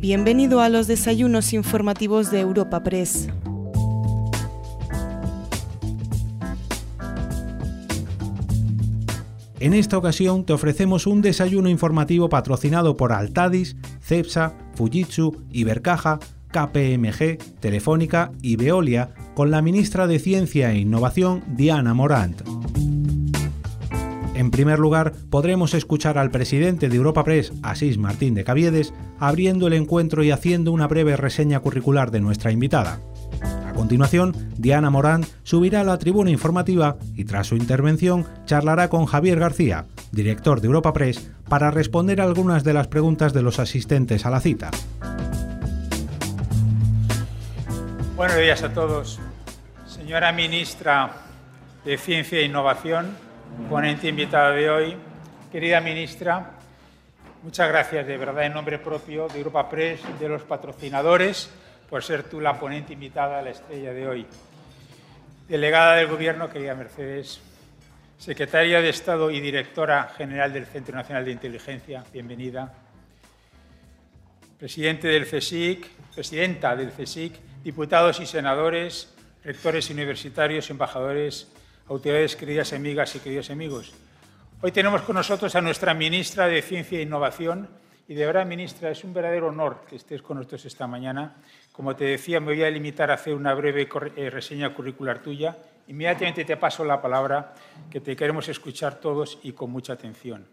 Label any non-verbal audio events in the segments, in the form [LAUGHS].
Bienvenido a los desayunos informativos de Europa Press. En esta ocasión te ofrecemos un desayuno informativo patrocinado por Altadis, Cepsa, Fujitsu, Ibercaja, KPMG, Telefónica y Veolia con la ministra de Ciencia e Innovación Diana Morant. En primer lugar, podremos escuchar al presidente de Europa Press, Asís Martín de Caviedes, abriendo el encuentro y haciendo una breve reseña curricular de nuestra invitada. A continuación, Diana Morán subirá a la tribuna informativa y tras su intervención charlará con Javier García, director de Europa Press, para responder algunas de las preguntas de los asistentes a la cita. Buenos días a todos. Señora ministra de Ciencia e Innovación, ponente invitada de hoy. Querida ministra, muchas gracias de verdad en nombre propio de Europa Press, de los patrocinadores, por ser tú la ponente invitada a la estrella de hoy. Delegada del Gobierno, querida Mercedes, secretaria de Estado y directora general del Centro Nacional de Inteligencia, bienvenida. Presidente del CSIC, presidenta del CSIC, diputados y senadores, rectores universitarios, embajadores autoridades queridas amigas y queridos amigos. Hoy tenemos con nosotros a nuestra ministra de Ciencia e Innovación y de verdad, ministra, es un verdadero honor que estés con nosotros esta mañana. Como te decía, me voy a limitar a hacer una breve eh, reseña curricular tuya. Inmediatamente te paso la palabra, que te queremos escuchar todos y con mucha atención.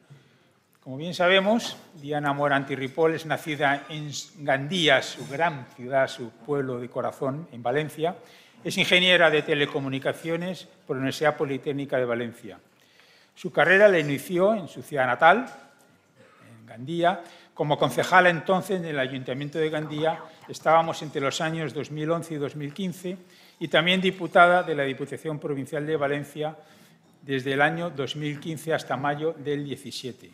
Como bien sabemos, Diana Moranti Ripoll es nacida en Gandía, su gran ciudad, su pueblo de corazón, en Valencia, es ingeniera de telecomunicaciones por la Universidad Politécnica de Valencia. Su carrera la inició en su ciudad natal, en Gandía, como concejala entonces en el Ayuntamiento de Gandía. Estábamos entre los años 2011 y 2015 y también diputada de la Diputación Provincial de Valencia desde el año 2015 hasta mayo del 17.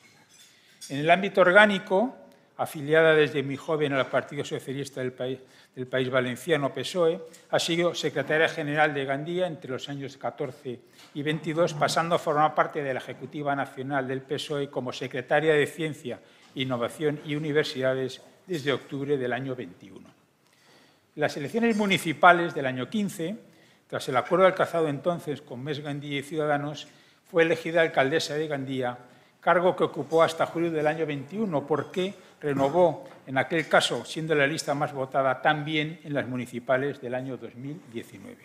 En el ámbito orgánico, afiliada desde muy joven al Partido Socialista del País, del País Valenciano PSOE, ha sido secretaria general de Gandía entre los años 14 y 22, pasando a formar parte de la Ejecutiva Nacional del PSOE como secretaria de Ciencia, Innovación y Universidades desde octubre del año 21. En las elecciones municipales del año 15, tras el acuerdo alcanzado entonces con MES Gandía y Ciudadanos, fue elegida alcaldesa de Gandía, cargo que ocupó hasta julio del año 21, porque renovó, en aquel caso, siendo la lista más votada, también en las municipales del año 2019.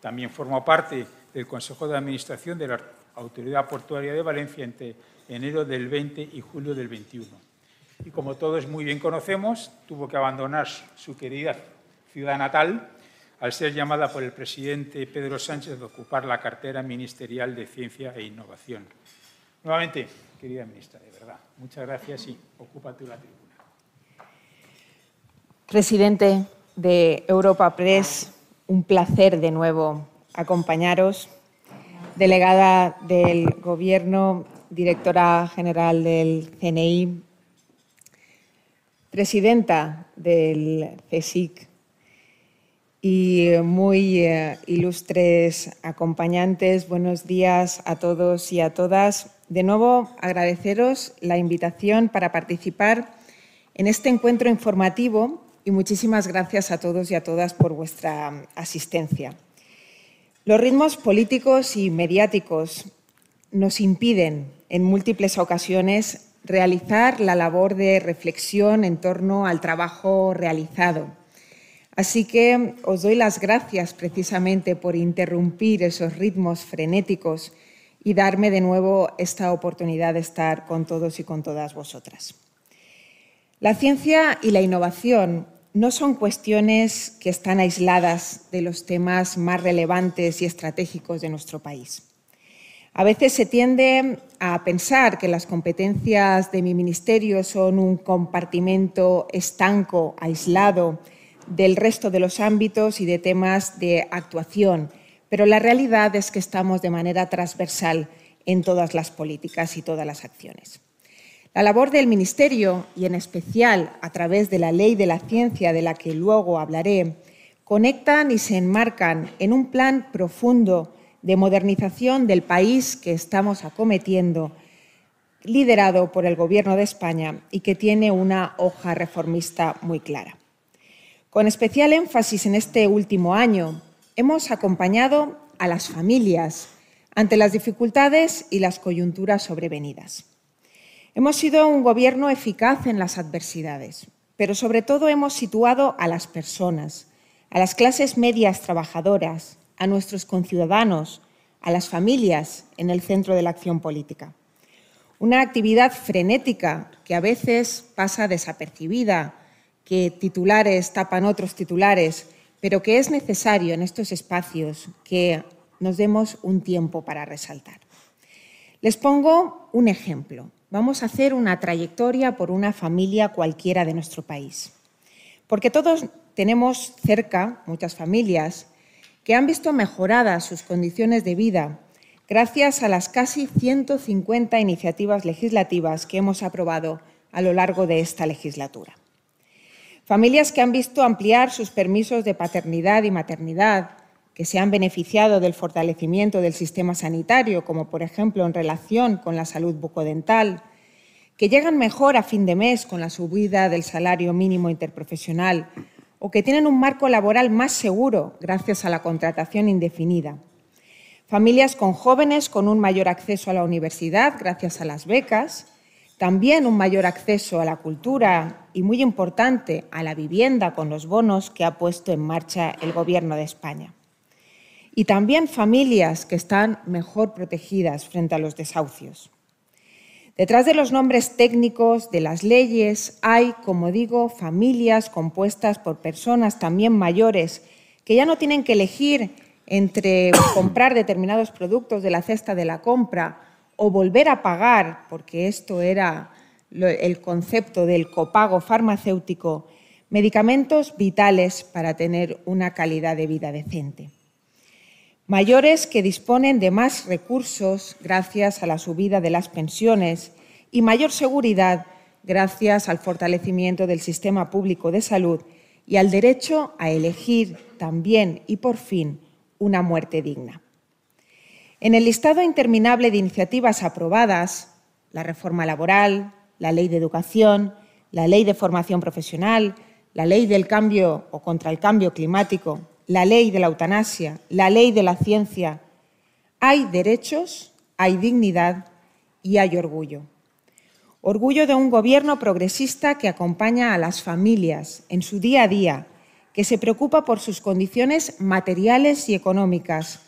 También formó parte del Consejo de Administración de la Autoridad Portuaria de Valencia entre enero del 20 y julio del 21. Y como todos muy bien conocemos, tuvo que abandonar su querida ciudad natal al ser llamada por el presidente Pedro Sánchez a ocupar la cartera ministerial de Ciencia e Innovación. Nuevamente, querida ministra, muchas gracias y ocúpate la tribuna. Presidente de Europa Press, un placer de nuevo acompañaros. Delegada del Gobierno, directora general del CNI, presidenta del CSIC y muy eh, ilustres acompañantes, buenos días a todos y a todas. De nuevo, agradeceros la invitación para participar en este encuentro informativo y muchísimas gracias a todos y a todas por vuestra asistencia. Los ritmos políticos y mediáticos nos impiden en múltiples ocasiones realizar la labor de reflexión en torno al trabajo realizado. Así que os doy las gracias precisamente por interrumpir esos ritmos frenéticos y darme de nuevo esta oportunidad de estar con todos y con todas vosotras. La ciencia y la innovación no son cuestiones que están aisladas de los temas más relevantes y estratégicos de nuestro país. A veces se tiende a pensar que las competencias de mi ministerio son un compartimento estanco, aislado del resto de los ámbitos y de temas de actuación pero la realidad es que estamos de manera transversal en todas las políticas y todas las acciones. La labor del Ministerio, y en especial a través de la Ley de la Ciencia, de la que luego hablaré, conectan y se enmarcan en un plan profundo de modernización del país que estamos acometiendo, liderado por el Gobierno de España y que tiene una hoja reformista muy clara. Con especial énfasis en este último año, hemos acompañado a las familias ante las dificultades y las coyunturas sobrevenidas. Hemos sido un gobierno eficaz en las adversidades, pero sobre todo hemos situado a las personas, a las clases medias trabajadoras, a nuestros conciudadanos, a las familias en el centro de la acción política. Una actividad frenética que a veces pasa desapercibida, que titulares tapan otros titulares, pero que es necesario en estos espacios que nos demos un tiempo para resaltar. Les pongo un ejemplo vamos a hacer una trayectoria por una familia cualquiera de nuestro país. Porque todos tenemos cerca muchas familias que han visto mejoradas sus condiciones de vida gracias a las casi 150 iniciativas legislativas que hemos aprobado a lo largo de esta legislatura. Familias que han visto ampliar sus permisos de paternidad y maternidad, que se han beneficiado del fortalecimiento del sistema sanitario, como por ejemplo en relación con la salud bucodental, que llegan mejor a fin de mes con la subida del salario mínimo interprofesional o que tienen un marco laboral más seguro gracias a la contratación indefinida. Familias con jóvenes con un mayor acceso a la universidad gracias a las becas, también un mayor acceso a la cultura y, muy importante, a la vivienda con los bonos que ha puesto en marcha el Gobierno de España y también familias que están mejor protegidas frente a los desahucios. Detrás de los nombres técnicos de las leyes hay, como digo, familias compuestas por personas también mayores que ya no tienen que elegir entre comprar determinados productos de la cesta de la compra o volver a pagar, porque esto era el concepto del copago farmacéutico, medicamentos vitales para tener una calidad de vida decente mayores que disponen de más recursos gracias a la subida de las pensiones y mayor seguridad gracias al fortalecimiento del sistema público de salud y al derecho a elegir también y por fin una muerte digna. En el listado interminable de iniciativas aprobadas, la reforma laboral, la ley de educación, la ley de formación profesional, la ley del cambio o contra el cambio climático, la ley de la eutanasia, la ley de la ciencia. Hay derechos, hay dignidad y hay orgullo. Orgullo de un gobierno progresista que acompaña a las familias en su día a día, que se preocupa por sus condiciones materiales y económicas,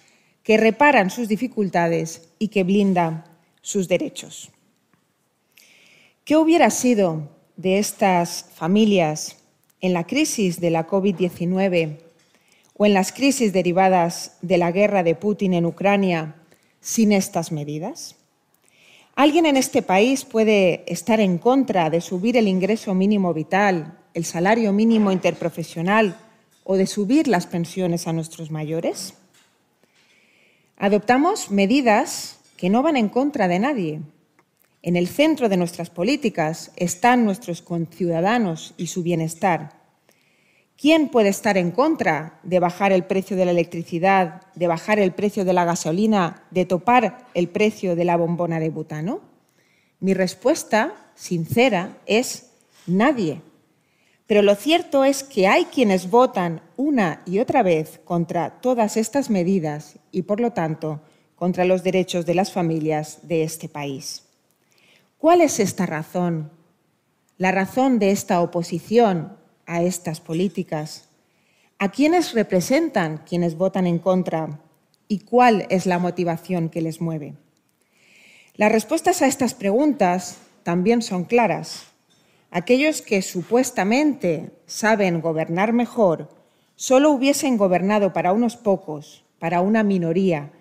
que reparan sus dificultades y que blinda sus derechos. ¿Qué hubiera sido de estas familias en la crisis de la COVID-19 o en las crisis derivadas de la guerra de Putin en Ucrania sin estas medidas? ¿Alguien en este país puede estar en contra de subir el ingreso mínimo vital, el salario mínimo interprofesional o de subir las pensiones a nuestros mayores? Adoptamos medidas que no van en contra de nadie. En el centro de nuestras políticas están nuestros conciudadanos y su bienestar ¿Quién puede estar en contra de bajar el precio de la electricidad, de bajar el precio de la gasolina, de topar el precio de la bombona de butano? Mi respuesta, sincera, es nadie. Pero lo cierto es que hay quienes votan una y otra vez contra todas estas medidas y, por lo tanto, contra los derechos de las familias de este país. ¿Cuál es esta razón? La razón de esta oposición a estas políticas? ¿A quiénes representan quienes votan en contra? ¿Y cuál es la motivación que les mueve? Las respuestas a estas preguntas también son claras. Aquellos que supuestamente saben gobernar mejor solo hubiesen gobernado para unos pocos, para una minoría,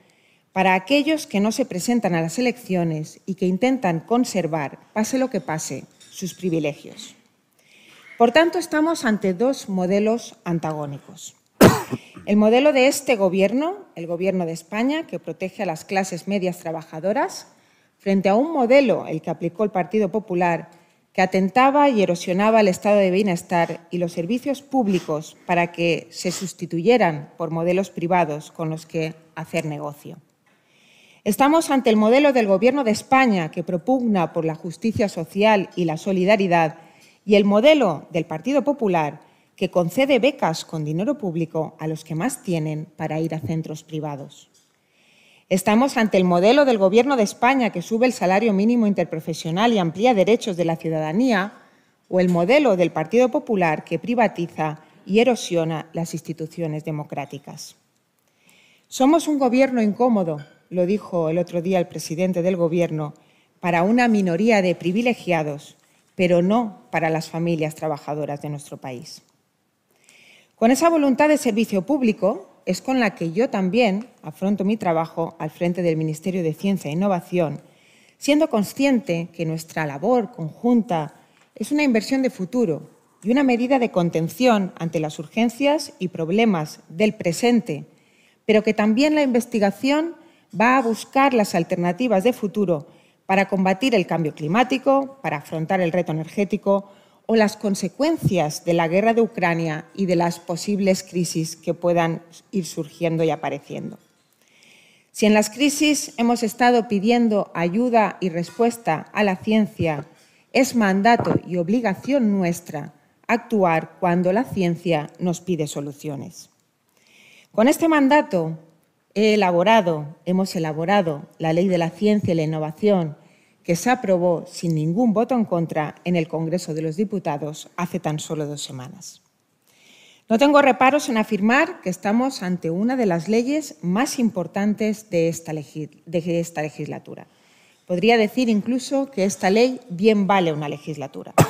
para aquellos que no se presentan a las elecciones y que intentan conservar, pase lo que pase, sus privilegios. Por tanto, estamos ante dos modelos antagónicos. El modelo de este gobierno, el gobierno de España, que protege a las clases medias trabajadoras, frente a un modelo, el que aplicó el Partido Popular, que atentaba y erosionaba el estado de bienestar y los servicios públicos para que se sustituyeran por modelos privados con los que hacer negocio. Estamos ante el modelo del Gobierno de España que propugna por la justicia social y la solidaridad y el modelo del Partido Popular que concede becas con dinero público a los que más tienen para ir a centros privados. Estamos ante el modelo del Gobierno de España que sube el salario mínimo interprofesional y amplía derechos de la ciudadanía o el modelo del Partido Popular que privatiza y erosiona las instituciones democráticas. Somos un gobierno incómodo, lo dijo el otro día el presidente del Gobierno, para una minoría de privilegiados, pero no para las familias trabajadoras de nuestro país. Con esa voluntad de servicio público es con la que yo también afronto mi trabajo al frente del Ministerio de Ciencia e Innovación, siendo consciente que nuestra labor conjunta es una inversión de futuro y una medida de contención ante las urgencias y problemas del presente, pero que también la investigación va a buscar las alternativas de futuro para combatir el cambio climático, para afrontar el reto energético o las consecuencias de la guerra de Ucrania y de las posibles crisis que puedan ir surgiendo y apareciendo. Si en las crisis hemos estado pidiendo ayuda y respuesta a la ciencia, es mandato y obligación nuestra actuar cuando la ciencia nos pide soluciones. Con este mandato he elaborado, hemos elaborado la Ley de la Ciencia y la Innovación, que se aprobó sin ningún voto en contra en el Congreso de los Diputados hace tan solo dos semanas. No tengo reparos en afirmar que estamos ante una de las leyes más importantes de esta, de esta legislatura. Podría decir incluso que esta ley bien vale una legislatura. [COUGHS]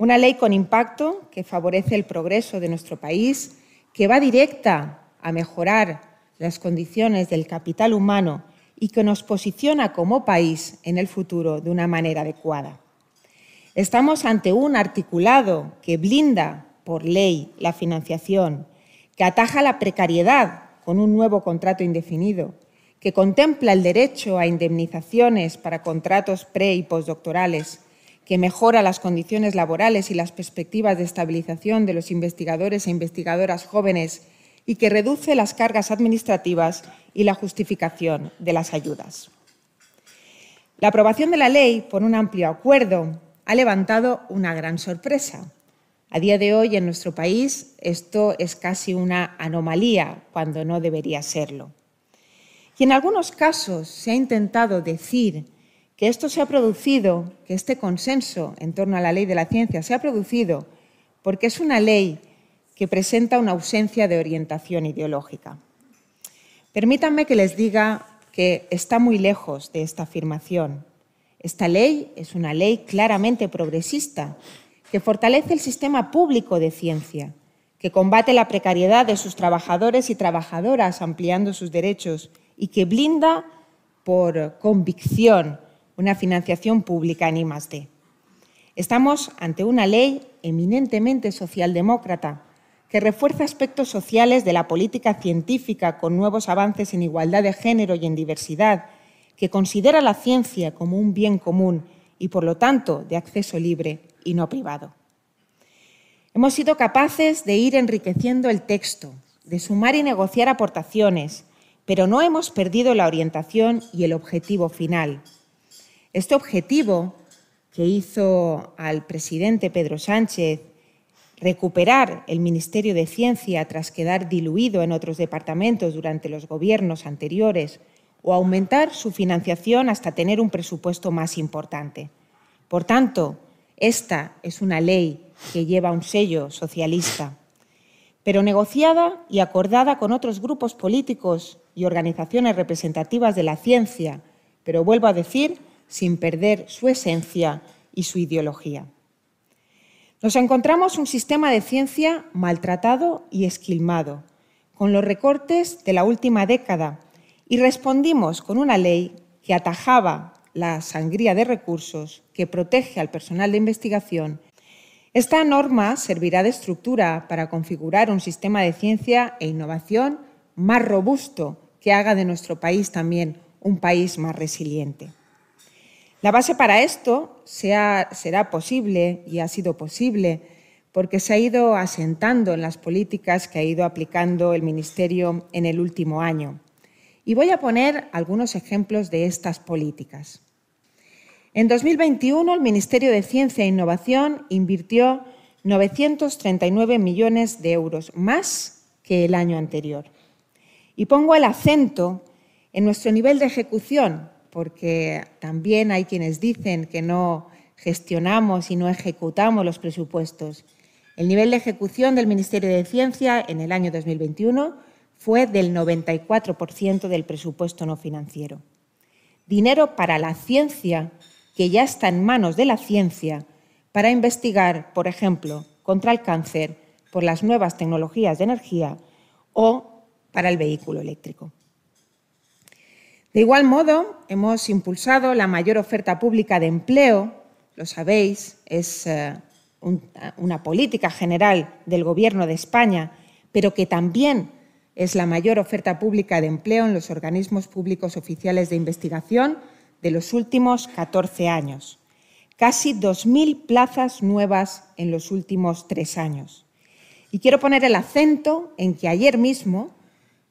Una ley con impacto que favorece el progreso de nuestro país, que va directa a mejorar las condiciones del capital humano y que nos posiciona como país en el futuro de una manera adecuada. Estamos ante un articulado que blinda por ley la financiación, que ataja la precariedad con un nuevo contrato indefinido, que contempla el derecho a indemnizaciones para contratos pre y postdoctorales, que mejora las condiciones laborales y las perspectivas de estabilización de los investigadores e investigadoras jóvenes y que reduce las cargas administrativas y la justificación de las ayudas. La aprobación de la ley por un amplio acuerdo ha levantado una gran sorpresa. A día de hoy en nuestro país esto es casi una anomalía cuando no debería serlo. Y en algunos casos se ha intentado decir que esto se ha producido, que este consenso en torno a la ley de la ciencia se ha producido porque es una ley que presenta una ausencia de orientación ideológica. Permítanme que les diga que está muy lejos de esta afirmación. Esta ley es una ley claramente progresista que fortalece el sistema público de ciencia, que combate la precariedad de sus trabajadores y trabajadoras ampliando sus derechos y que blinda por convicción una financiación pública en I+D. Estamos ante una ley eminentemente socialdemócrata que refuerza aspectos sociales de la política científica con nuevos avances en igualdad de género y en diversidad, que considera la ciencia como un bien común y, por lo tanto, de acceso libre y no privado. Hemos sido capaces de ir enriqueciendo el texto, de sumar y negociar aportaciones, pero no hemos perdido la orientación y el objetivo final. Este objetivo que hizo al presidente Pedro Sánchez recuperar el Ministerio de Ciencia tras quedar diluido en otros departamentos durante los gobiernos anteriores o aumentar su financiación hasta tener un presupuesto más importante. Por tanto, esta es una ley que lleva un sello socialista, pero negociada y acordada con otros grupos políticos y organizaciones representativas de la ciencia, pero vuelvo a decir, sin perder su esencia y su ideología. Nos encontramos un sistema de ciencia maltratado y esquilmado, con los recortes de la última década, y respondimos con una ley que atajaba la sangría de recursos, que protege al personal de investigación. Esta norma servirá de estructura para configurar un sistema de ciencia e innovación más robusto que haga de nuestro país también un país más resiliente. La base para esto será posible y ha sido posible porque se ha ido asentando en las políticas que ha ido aplicando el Ministerio en el último año. Y voy a poner algunos ejemplos de estas políticas. En 2021, el Ministerio de Ciencia e Innovación invirtió 939 millones de euros, más que el año anterior. Y pongo el acento en nuestro nivel de ejecución, porque también hay quienes dicen que no gestionamos y no ejecutamos los presupuestos. El nivel de ejecución del Ministerio de Ciencia en el año 2021 fue del 94% del presupuesto no financiero. Dinero para la ciencia que ya está en manos de la ciencia para investigar, por ejemplo, contra el cáncer por las nuevas tecnologías de energía o para el vehículo eléctrico. De igual modo, hemos impulsado la mayor oferta pública de empleo, lo sabéis, es eh, una política general del Gobierno de España, pero que también es la mayor oferta pública de empleo en los organismos públicos oficiales de investigación de los últimos 14 años casi 2.000 plazas nuevas en los últimos tres años. Y quiero poner el acento en que ayer mismo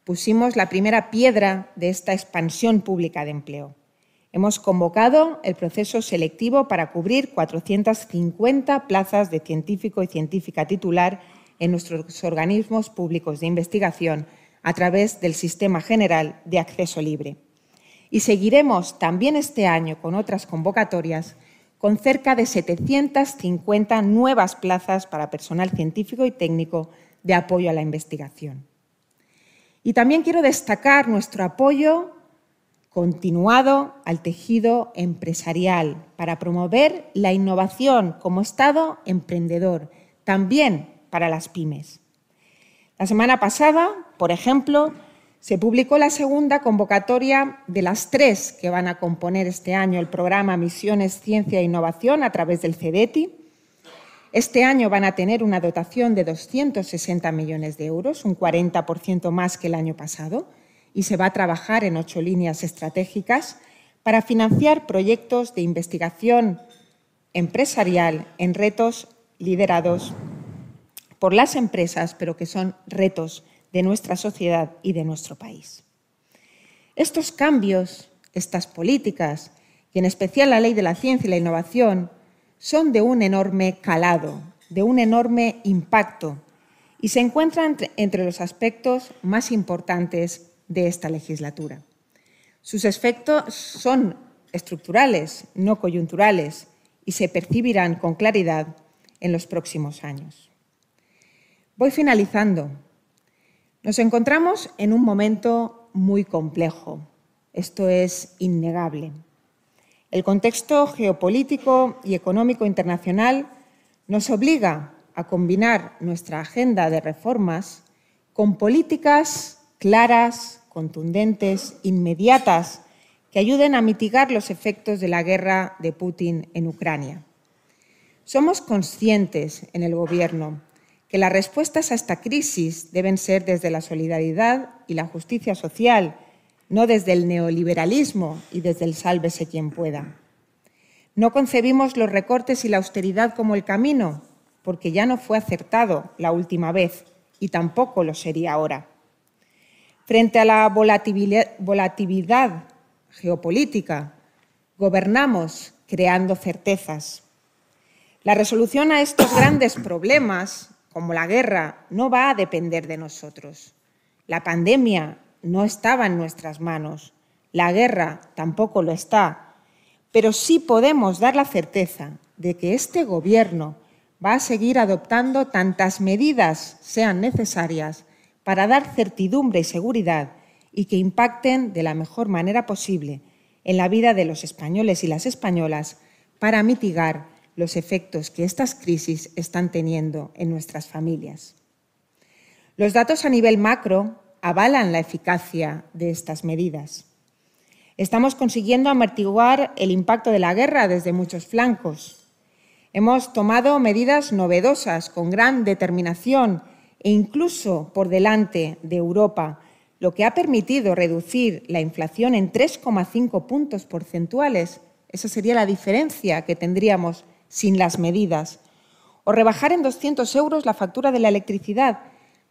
pusimos la primera piedra de esta expansión pública de empleo. Hemos convocado el proceso selectivo para cubrir 450 plazas de científico y científica titular en nuestros organismos públicos de investigación a través del Sistema General de Acceso Libre. Y seguiremos también este año con otras convocatorias con cerca de 750 nuevas plazas para personal científico y técnico de apoyo a la investigación. Y también quiero destacar nuestro apoyo continuado al tejido empresarial para promover la innovación como Estado emprendedor, también para las pymes. La semana pasada, por ejemplo, se publicó la segunda convocatoria de las tres que van a componer este año el programa Misiones Ciencia e Innovación a través del CEDETI. Este año van a tener una dotación de 260 millones de euros, un 40% más que el año pasado, y se va a trabajar en ocho líneas estratégicas para financiar proyectos de investigación empresarial en retos liderados por las empresas, pero que son retos de nuestra sociedad y de nuestro país. Estos cambios, estas políticas, y en especial la ley de la ciencia y la innovación, son de un enorme calado, de un enorme impacto, y se encuentran entre los aspectos más importantes de esta legislatura. Sus efectos son estructurales, no coyunturales, y se percibirán con claridad en los próximos años. Voy finalizando nos encontramos en un momento muy complejo. Esto es innegable. El contexto geopolítico y económico internacional nos obliga a combinar nuestra agenda de reformas con políticas claras, contundentes, inmediatas, que ayuden a mitigar los efectos de la guerra de Putin en Ucrania. Somos conscientes en el Gobierno que las respuestas a esta crisis deben ser desde la solidaridad y la justicia social, no desde el neoliberalismo y desde el sálvese quien pueda. No concebimos los recortes y la austeridad como el camino, porque ya no fue acertado la última vez y tampoco lo sería ahora. Frente a la volatilidad geopolítica, gobernamos creando certezas. La resolución a estos grandes problemas como la guerra, no va a depender de nosotros. La pandemia no estaba en nuestras manos, la guerra tampoco lo está, pero sí podemos dar la certeza de que este Gobierno va a seguir adoptando tantas medidas sean necesarias para dar certidumbre y seguridad y que impacten de la mejor manera posible en la vida de los españoles y las españolas para mitigar los efectos que estas crisis están teniendo en nuestras familias. Los datos a nivel macro avalan la eficacia de estas medidas. Estamos consiguiendo amortiguar el impacto de la guerra desde muchos flancos. Hemos tomado medidas novedosas con gran determinación e incluso por delante de Europa, lo que ha permitido reducir la inflación en 3,5 puntos porcentuales. Esa sería la diferencia que tendríamos sin las medidas, o rebajar en 200 euros la factura de la electricidad,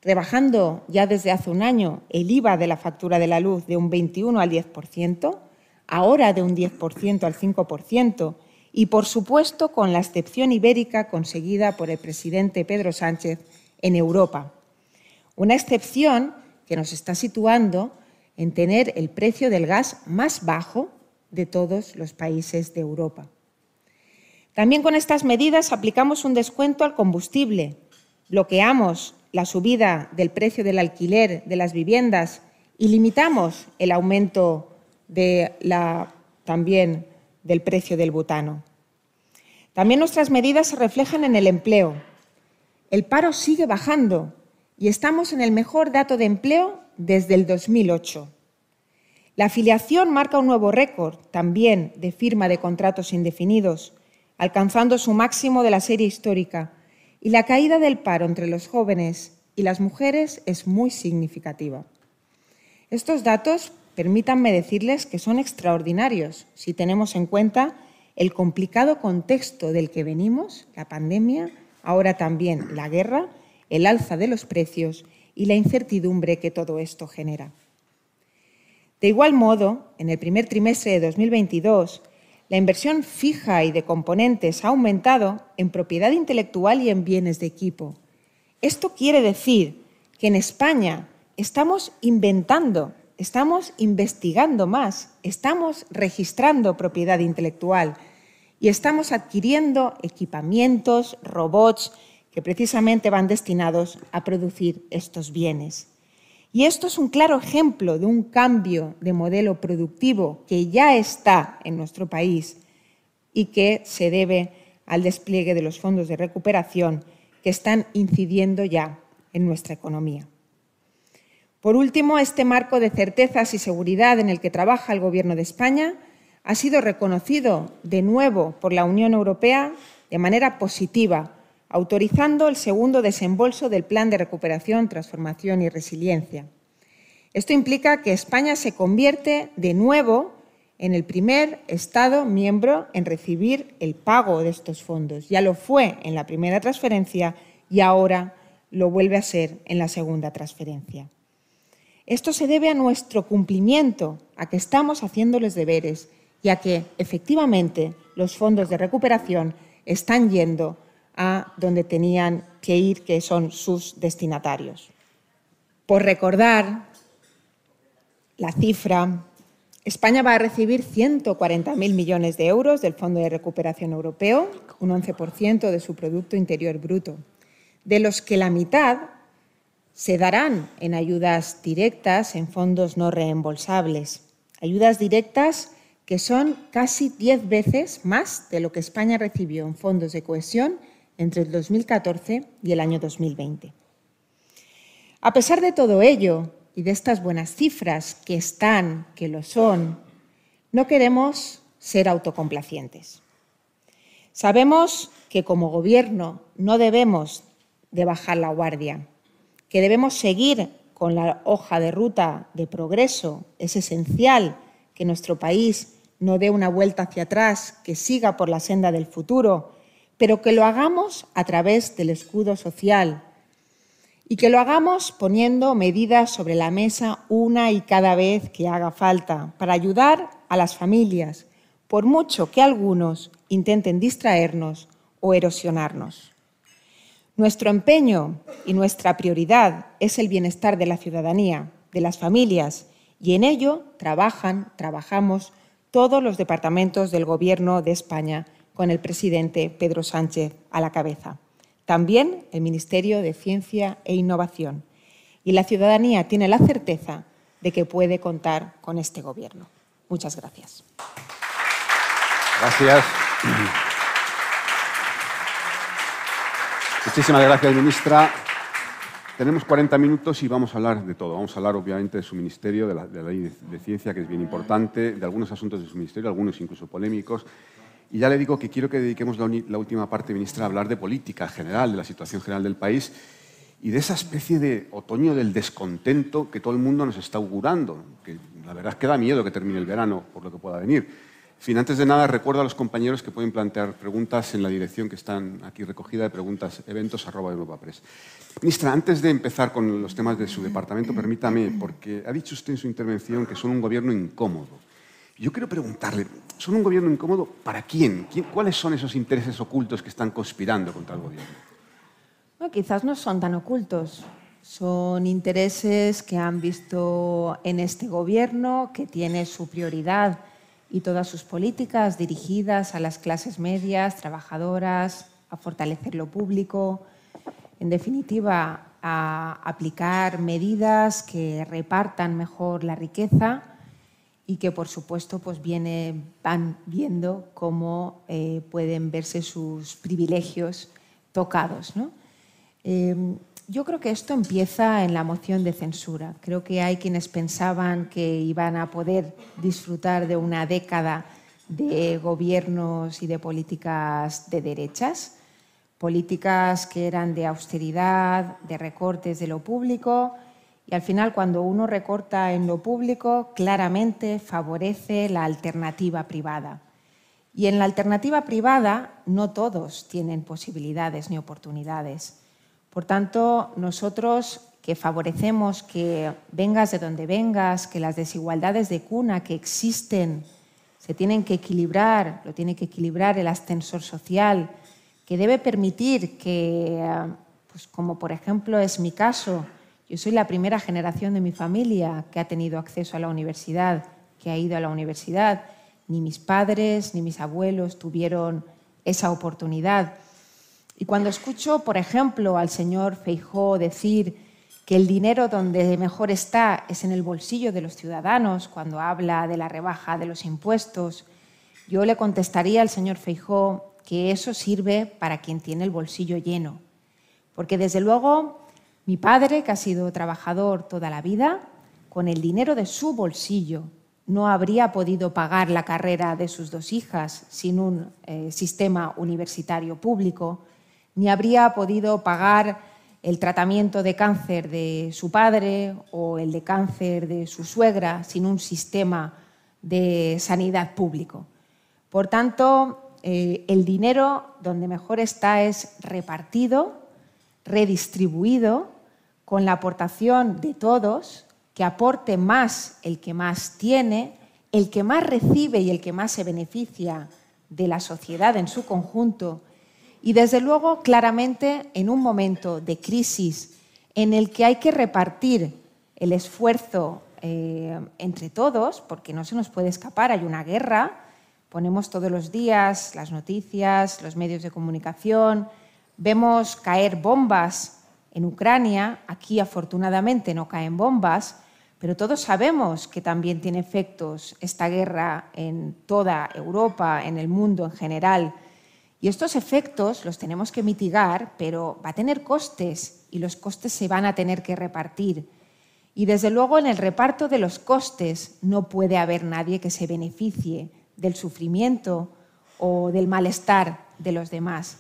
rebajando ya desde hace un año el IVA de la factura de la luz de un 21 al 10%, ahora de un 10% al 5%, y por supuesto con la excepción ibérica conseguida por el presidente Pedro Sánchez en Europa. Una excepción que nos está situando en tener el precio del gas más bajo de todos los países de Europa. También con estas medidas aplicamos un descuento al combustible, bloqueamos la subida del precio del alquiler de las viviendas y limitamos el aumento de la, también del precio del butano. También nuestras medidas se reflejan en el empleo. El paro sigue bajando y estamos en el mejor dato de empleo desde el 2008. La afiliación marca un nuevo récord también de firma de contratos indefinidos, alcanzando su máximo de la serie histórica, y la caída del paro entre los jóvenes y las mujeres es muy significativa. Estos datos, permítanme decirles que son extraordinarios si tenemos en cuenta el complicado contexto del que venimos, la pandemia, ahora también la guerra, el alza de los precios y la incertidumbre que todo esto genera. De igual modo, en el primer trimestre de 2022, la inversión fija y de componentes ha aumentado en propiedad intelectual y en bienes de equipo. Esto quiere decir que en España estamos inventando, estamos investigando más, estamos registrando propiedad intelectual y estamos adquiriendo equipamientos, robots, que precisamente van destinados a producir estos bienes. Y esto es un claro ejemplo de un cambio de modelo productivo que ya está en nuestro país y que se debe al despliegue de los fondos de recuperación que están incidiendo ya en nuestra economía. Por último, este marco de certezas y seguridad en el que trabaja el Gobierno de España ha sido reconocido de nuevo por la Unión Europea de manera positiva autorizando el segundo desembolso del Plan de Recuperación, Transformación y Resiliencia. Esto implica que España se convierte de nuevo en el primer Estado miembro en recibir el pago de estos fondos. Ya lo fue en la primera transferencia y ahora lo vuelve a ser en la segunda transferencia. Esto se debe a nuestro cumplimiento, a que estamos haciendo los deberes y a que efectivamente los fondos de recuperación están yendo a donde tenían que ir, que son sus destinatarios. Por recordar la cifra, España va a recibir 140.000 millones de euros del Fondo de Recuperación Europeo, un 11% de su Producto Interior Bruto, de los que la mitad se darán en ayudas directas, en fondos no reembolsables. Ayudas directas que son casi 10 veces más de lo que España recibió en fondos de cohesión entre el 2014 y el año 2020. A pesar de todo ello y de estas buenas cifras que están, que lo son, no queremos ser autocomplacientes. Sabemos que como gobierno no debemos de bajar la guardia, que debemos seguir con la hoja de ruta de progreso. Es esencial que nuestro país no dé una vuelta hacia atrás, que siga por la senda del futuro pero que lo hagamos a través del escudo social y que lo hagamos poniendo medidas sobre la mesa una y cada vez que haga falta para ayudar a las familias, por mucho que algunos intenten distraernos o erosionarnos. Nuestro empeño y nuestra prioridad es el bienestar de la ciudadanía, de las familias, y en ello trabajan, trabajamos todos los departamentos del Gobierno de España con el presidente Pedro Sánchez a la cabeza. También el Ministerio de Ciencia e Innovación. Y la ciudadanía tiene la certeza de que puede contar con este Gobierno. Muchas gracias. Gracias. Muchísimas gracias, ministra. Tenemos 40 minutos y vamos a hablar de todo. Vamos a hablar, obviamente, de su ministerio, de la, de la ley de, ciencia, que es bien importante, de algunos asuntos de su ministerio, algunos incluso polémicos, y ya le digo que quiero que dediquemos la, última parte, ministra, a hablar de política general, de la situación general del país y de esa especie de otoño del descontento que todo el mundo nos está augurando, que la verdad es que da miedo que termine el verano por lo que pueda venir. fin, antes de nada, recuerdo a los compañeros que pueden plantear preguntas en la dirección que están aquí recogida de preguntas eventos arroba Press. Ministra, antes de empezar con los temas de su departamento, permítame, porque ha dicho usted en su intervención que son un gobierno incómodo. Yo quiero preguntarle, ¿son un gobierno incómodo para quién? ¿Cuáles son esos intereses ocultos que están conspirando contra el gobierno? No, quizás no son tan ocultos. Son intereses que han visto en este gobierno, que tiene su prioridad y todas sus políticas dirigidas a las clases medias, trabajadoras, a fortalecer lo público, en definitiva, a aplicar medidas que repartan mejor la riqueza y que, por supuesto, pues viene, van viendo cómo eh, pueden verse sus privilegios tocados. Em, yo creo que esto empieza en la moción de censura. Creo que hay quienes pensaban que iban a poder disfrutar de una década de gobiernos y de políticas de derechas, políticas que eran de austeridad, de recortes de lo público, y al final cuando uno recorta en lo público, claramente favorece la alternativa privada. Y en la alternativa privada no todos tienen posibilidades ni oportunidades. Por tanto, nosotros que favorecemos que vengas de donde vengas, que las desigualdades de cuna que existen se tienen que equilibrar, lo tiene que equilibrar el ascensor social, que debe permitir que, pues como por ejemplo es mi caso, yo soy la primera generación de mi familia que ha tenido acceso a la universidad, que ha ido a la universidad. Ni mis padres ni mis abuelos tuvieron esa oportunidad. Y cuando escucho, por ejemplo, al señor Feijó decir que el dinero donde mejor está es en el bolsillo de los ciudadanos, cuando habla de la rebaja de los impuestos, yo le contestaría al señor Feijó que eso sirve para quien tiene el bolsillo lleno. Porque desde luego mi padre, que ha sido trabajador toda la vida, con el dinero de su bolsillo no habría podido pagar la carrera de sus dos hijas sin un eh, sistema universitario público ni habría podido pagar el tratamiento de cáncer de su padre o el de cáncer de su suegra sin un sistema de sanidad público. Por tanto, eh, el dinero donde mejor está es repartido, redistribuido, con la aportación de todos, que aporte más el que más tiene, el que más recibe y el que más se beneficia de la sociedad en su conjunto. Y desde luego, claramente, en un momento de crisis en el que hay que repartir el esfuerzo eh, entre todos, porque no se nos puede escapar, hay una guerra, ponemos todos los días las noticias, los medios de comunicación, vemos caer bombas en Ucrania, aquí afortunadamente no caen bombas, pero todos sabemos que también tiene efectos esta guerra en toda Europa, en el mundo en general y estos efectos los tenemos que mitigar, pero va a tener costes y los costes se van a tener que repartir. Y desde luego en el reparto de los costes no puede haber nadie que se beneficie del sufrimiento o del malestar de los demás.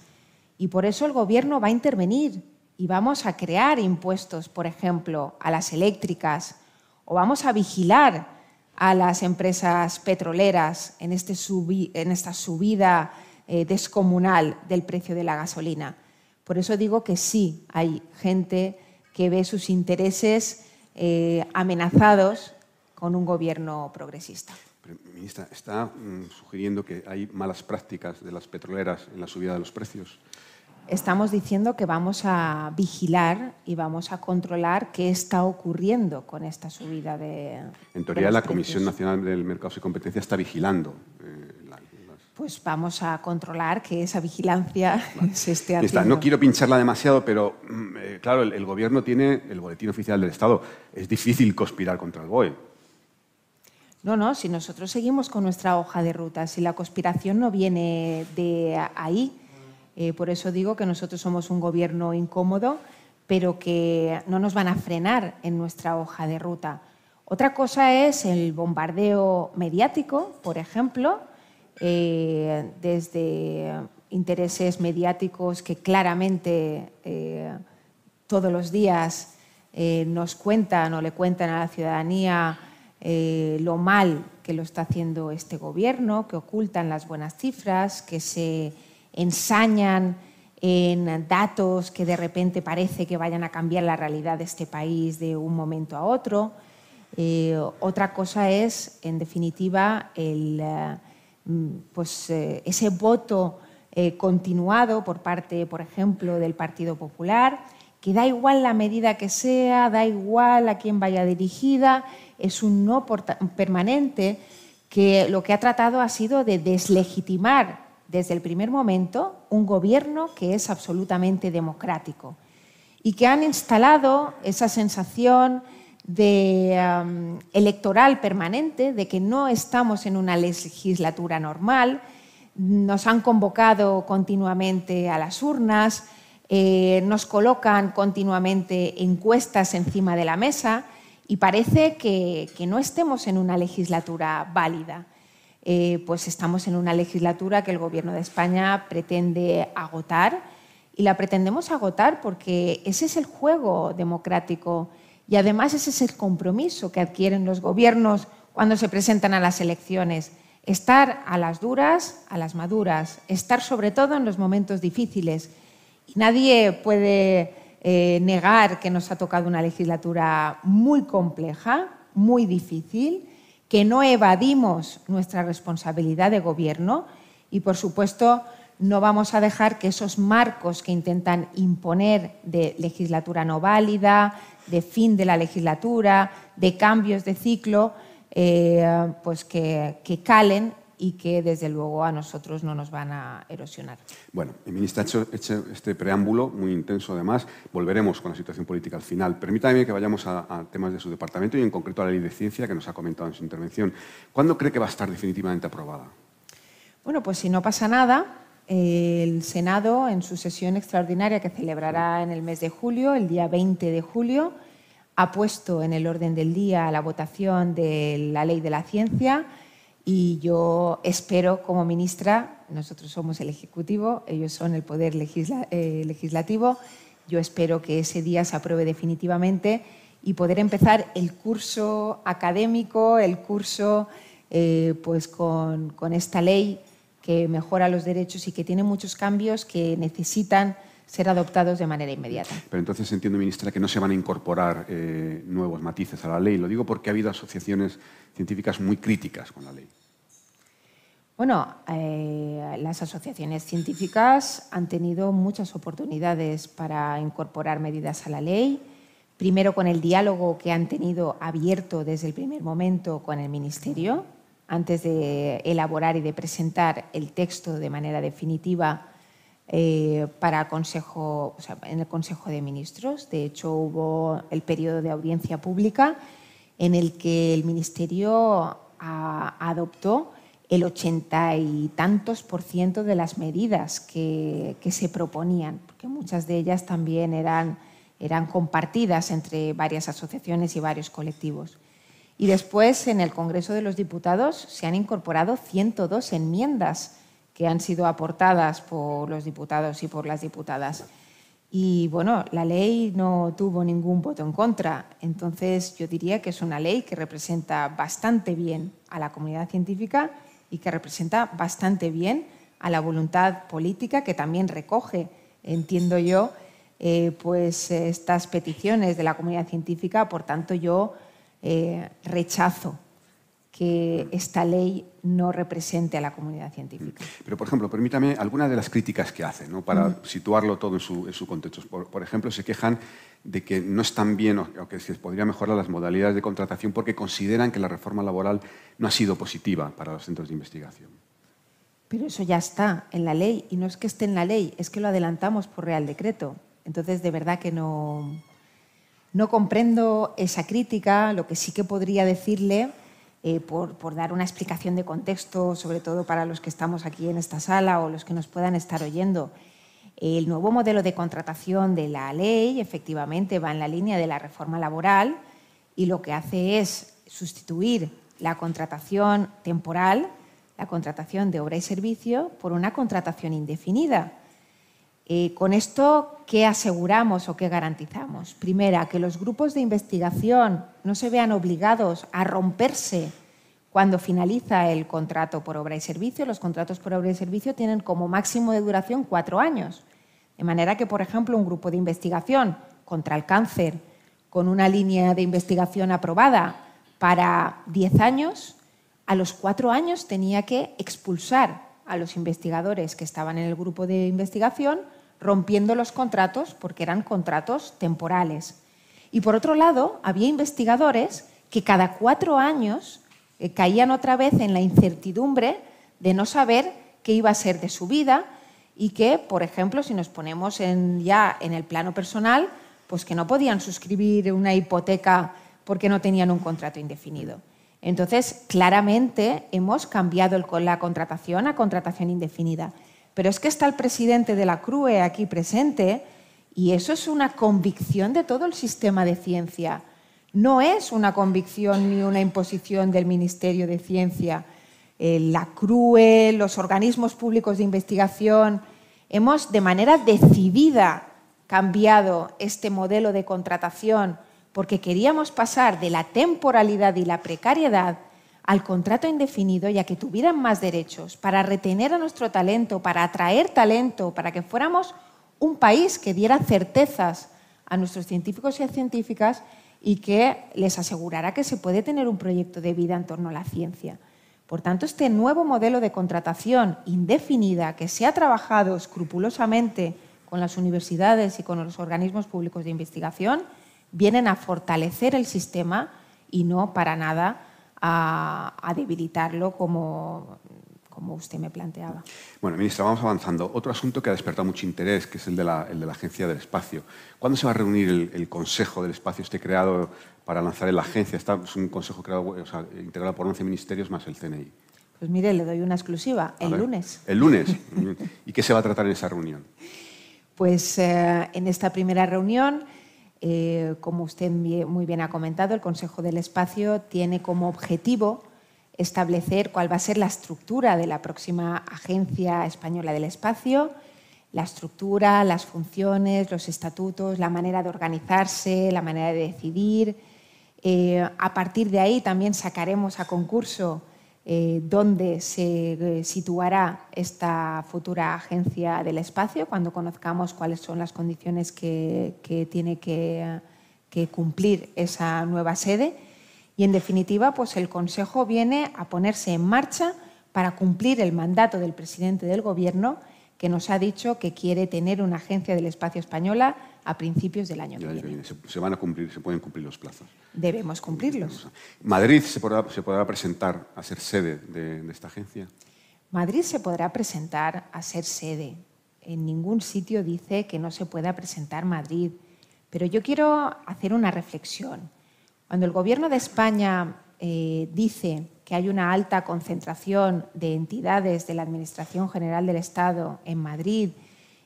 Y por eso el Gobierno va a intervenir y vamos a crear impuestos, por ejemplo, a las eléctricas o vamos a vigilar a las empresas petroleras en, este esta subida eh, descomunal del precio de la gasolina. Por eso digo que sí, hay gente que ve sus intereses eh, amenazados con un gobierno progresista. ministra, ¿está mm, sugiriendo que hay malas prácticas de las petroleras en la subida de los precios? Estamos diciendo que vamos a vigilar y vamos a controlar qué está ocurriendo con esta subida de. En teoría, la Comisión Nacional del Mercado y Competencia está vigilando eh, pues vamos a controlar que esa vigilancia se esté haciendo. No quiero pincharla demasiado, pero mm, eh, claro, el, gobierno tiene el boletín oficial del Estado. Es difícil conspirar contra el BOE. No, no, si nosotros seguimos con nuestra hoja de ruta, si la conspiración no viene de ahí, eh, por eso digo que nosotros somos un gobierno incómodo, pero que no nos van a frenar en nuestra hoja de ruta. Otra cosa es el bombardeo mediático, por ejemplo, eh, desde intereses mediáticos que claramente eh, todos los días nos cuentan o le cuentan a la ciudadanía lo mal que lo está haciendo este gobierno, que ocultan las buenas cifras, que se ensañan en datos que de repente parece que vayan a cambiar la realidad de este país de un momento a otro. Eh, otra cosa es, en definitiva, el, eh, pues, ese voto continuado por parte, por ejemplo, del Partido Popular, que da igual la medida que sea, da igual a quién vaya dirigida, es un no permanente que lo que ha tratado ha sido de deslegitimar desde el primer momento un gobierno que es absolutamente democrático y que han instalado esa sensación de, electoral permanente, de que no estamos en una legislatura normal, nos han convocado continuamente a las urnas, eh, nos colocan continuamente encuestas encima de la mesa y parece que, no estemos en una legislatura válida. Eh, pues estamos en una legislatura que el Gobierno de España pretende agotar y la pretendemos agotar porque ese es el juego democrático y además ese es el compromiso que adquieren los gobiernos cuando se presentan a las elecciones. Estar a las duras, a las maduras, estar sobre todo en los momentos difíciles. Y nadie puede eh, negar que nos ha tocado una legislatura muy compleja, muy difícil, que no evadimos nuestra responsabilidad de gobierno y, por supuesto, no vamos a dejar que esos marcos que intentan imponer de legislatura no válida, de fin de la legislatura, de cambios de ciclo, eh, pues que, que calen y que desde luego a nosotros no nos van a erosionar. Bueno, el ministro ha hecho, este preámbulo muy intenso además. Volveremos con la situación política al final. Permítame que vayamos a, temas de su departamento y en concreto a la ley de ciencia que nos ha comentado en su intervención. ¿Cuándo cree que va a estar definitivamente aprobada? Bueno, pues si no pasa nada, el Senado en su sesión extraordinaria que celebrará en el mes de julio, el día 20 de julio, ha puesto en el orden del día la votación de la ley de la ciencia y yo espero como ministra, nosotros somos el Ejecutivo, ellos son el Poder eh, Legislativo, yo espero que ese día se apruebe definitivamente y poder empezar el curso académico, el curso eh, pues con, esta ley que mejora los derechos y que tiene muchos cambios que necesitan ser adoptados de manera inmediata. Pero entonces entiendo, ministra, que no se van a incorporar eh, nuevos matices a la ley. Lo digo porque ha habido asociaciones científicas muy críticas con la ley. Bueno, eh, las asociaciones científicas han tenido muchas oportunidades para incorporar medidas a la ley. Primero con el diálogo que han tenido abierto desde el primer momento con el Ministerio, antes de elaborar y de presentar el texto de manera definitiva eh, para consejo, en el Consejo de Ministros. De hecho, hubo el periodo de audiencia pública en el que el Ministerio adoptó el ochenta y tantos por ciento de las medidas que, se proponían, porque muchas de ellas también eran, eran compartidas entre varias asociaciones y varios colectivos. Y después, en el Congreso de los Diputados, se han incorporado 102 enmiendas que han sido aportadas por los diputados y por las diputadas. Y bueno, la ley no tuvo ningún voto en contra. Entonces yo diría que es una ley que representa bastante bien a la comunidad científica y que representa bastante bien a la voluntad política que también recoge, entiendo yo, eh, pues estas peticiones de la comunidad científica. Por tanto, yo eh, rechazo que esta ley no represente a la comunidad científica. Pero, por ejemplo, permítame algunas de las críticas que hacen, ¿no? para situarlo todo en su, contexto. Por, ejemplo, se quejan de que no están bien o, que se podría mejorar las modalidades de contratación porque consideran que la reforma laboral no ha sido positiva para los centros de investigación. Pero eso ya está en la ley y no es que esté en la ley, es que lo adelantamos por Real Decreto. Entonces, de verdad que no, no comprendo esa crítica. Lo que sí que podría decirle eh, por, dar una explicación de contexto, sobre todo para los que estamos aquí en esta sala o los que nos puedan estar oyendo. El nuevo modelo de contratación de la ley efectivamente va en la línea de la reforma laboral y lo que hace es sustituir la contratación temporal, la contratación de obra y servicio, por una contratación indefinida. Eh, con esto, ¿qué aseguramos o qué garantizamos? Primera, que los grupos de investigación no se vean obligados a romperse cuando finaliza el contrato por obra y servicio. Los contratos por obra y servicio tienen como máximo de duración cuatro años. De manera que, por ejemplo, un grupo de investigación contra el cáncer con una línea de investigación aprobada para diez años, a los cuatro años tenía que expulsar a los investigadores que estaban en el grupo de investigación rompiendo los contratos porque eran contratos temporales. Y por otro lado, había investigadores que cada cuatro años eh, caían otra vez en la incertidumbre de no saber qué iba a ser de su vida y que, por ejemplo, si nos ponemos ya en el plano personal, pues que no podían suscribir una hipoteca porque no tenían un contrato indefinido. Entonces, claramente hemos cambiado la contratación a contratación indefinida. Pero es que está el presidente de la CRUE aquí presente y eso es una convicción de todo el sistema de ciencia. No es una convicción ni una imposición del Ministerio de Ciencia. Eh, la CRUE, los organismos públicos de investigación, hemos de manera decidida cambiado este modelo de contratación porque queríamos pasar de la temporalidad y la precariedad al contrato indefinido y a que tuvieran más derechos, para retener a nuestro talento, para atraer talento, para que fuéramos un país que diera certezas a nuestros científicos y científicas y que les asegurara que se puede tener un proyecto de vida en torno a la ciencia. Por tanto, este nuevo modelo de contratación indefinida que se ha trabajado escrupulosamente con las universidades y con los organismos públicos de investigación vienen a fortalecer el sistema y no para nada a, debilitarlo como, como usted me planteaba. Bueno, ministra, vamos avanzando. Otro asunto que ha despertado mucho interés, que es el de la, el de la Agencia del Espacio. ¿Cuándo se va a reunir el, Consejo del Espacio, este creado para lanzar la agencia? Está, es un consejo creado, o sea, integrado por 11 ministerios más el CNI. Pues mire, le doy una exclusiva, el lunes. El lunes. ¿Y qué se va a tratar en esa reunión? Pues eh, en esta primera reunión eh, como usted muy bien ha comentado, el Consejo del Espacio tiene como objetivo establecer cuál va a ser la estructura de la próxima Agencia Española del Espacio, la estructura, las funciones, los estatutos, la manera de organizarse, la manera de decidir. Eh, a partir de ahí también sacaremos a concurso eh, dónde se eh, situará esta futura agencia del espacio cuando conozcamos cuáles son las condiciones que, tiene que, cumplir esa nueva sede. Y en definitiva, pues el Consejo viene a ponerse en marcha para cumplir el mandato del presidente del Gobierno que nos ha dicho que quiere tener una agencia del espacio española a principios del año que viene. Se, van a cumplir, se pueden cumplir los plazos. Debemos cumplirlos. ¿Madrid se podrá, presentar a ser sede de, esta agencia? Madrid se podrá presentar a ser sede. En ningún sitio dice que no se pueda presentar Madrid. Pero yo quiero hacer una reflexión. Cuando el Gobierno de España eh, dice que hay una alta concentración de entidades de la Administración General del Estado en Madrid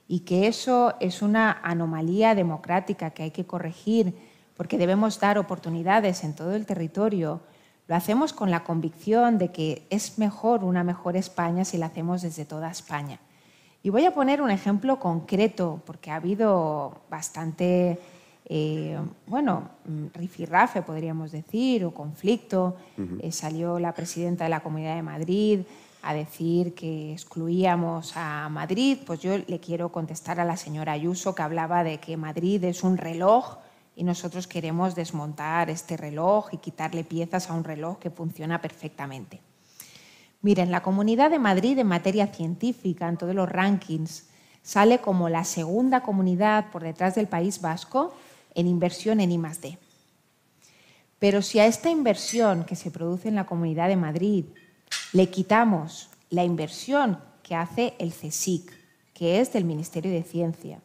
y que eso es una anomalía democrática que hay que corregir porque debemos dar oportunidades en todo el territorio, lo hacemos con la convicción de que es mejor una mejor España si la hacemos desde toda España. Y voy a poner un ejemplo concreto porque ha habido bastante eh, bueno, rifirrafe podríamos decir, o conflicto. Eh, salió la presidenta de la Comunidad de Madrid a decir que excluíamos a Madrid, pues yo le quiero contestar a la señora Ayuso que hablaba de que Madrid es un reloj y nosotros queremos desmontar este reloj y quitarle piezas a un reloj que funciona perfectamente. Miren, la Comunidad de Madrid en materia científica, en todos los rankings, sale como la segunda comunidad por detrás del País Vasco en inversión en I+D. Pero si a esta inversión que se produce en la Comunidad de Madrid le quitamos la inversión que hace el CSIC, que es del Ministerio de Ciencia,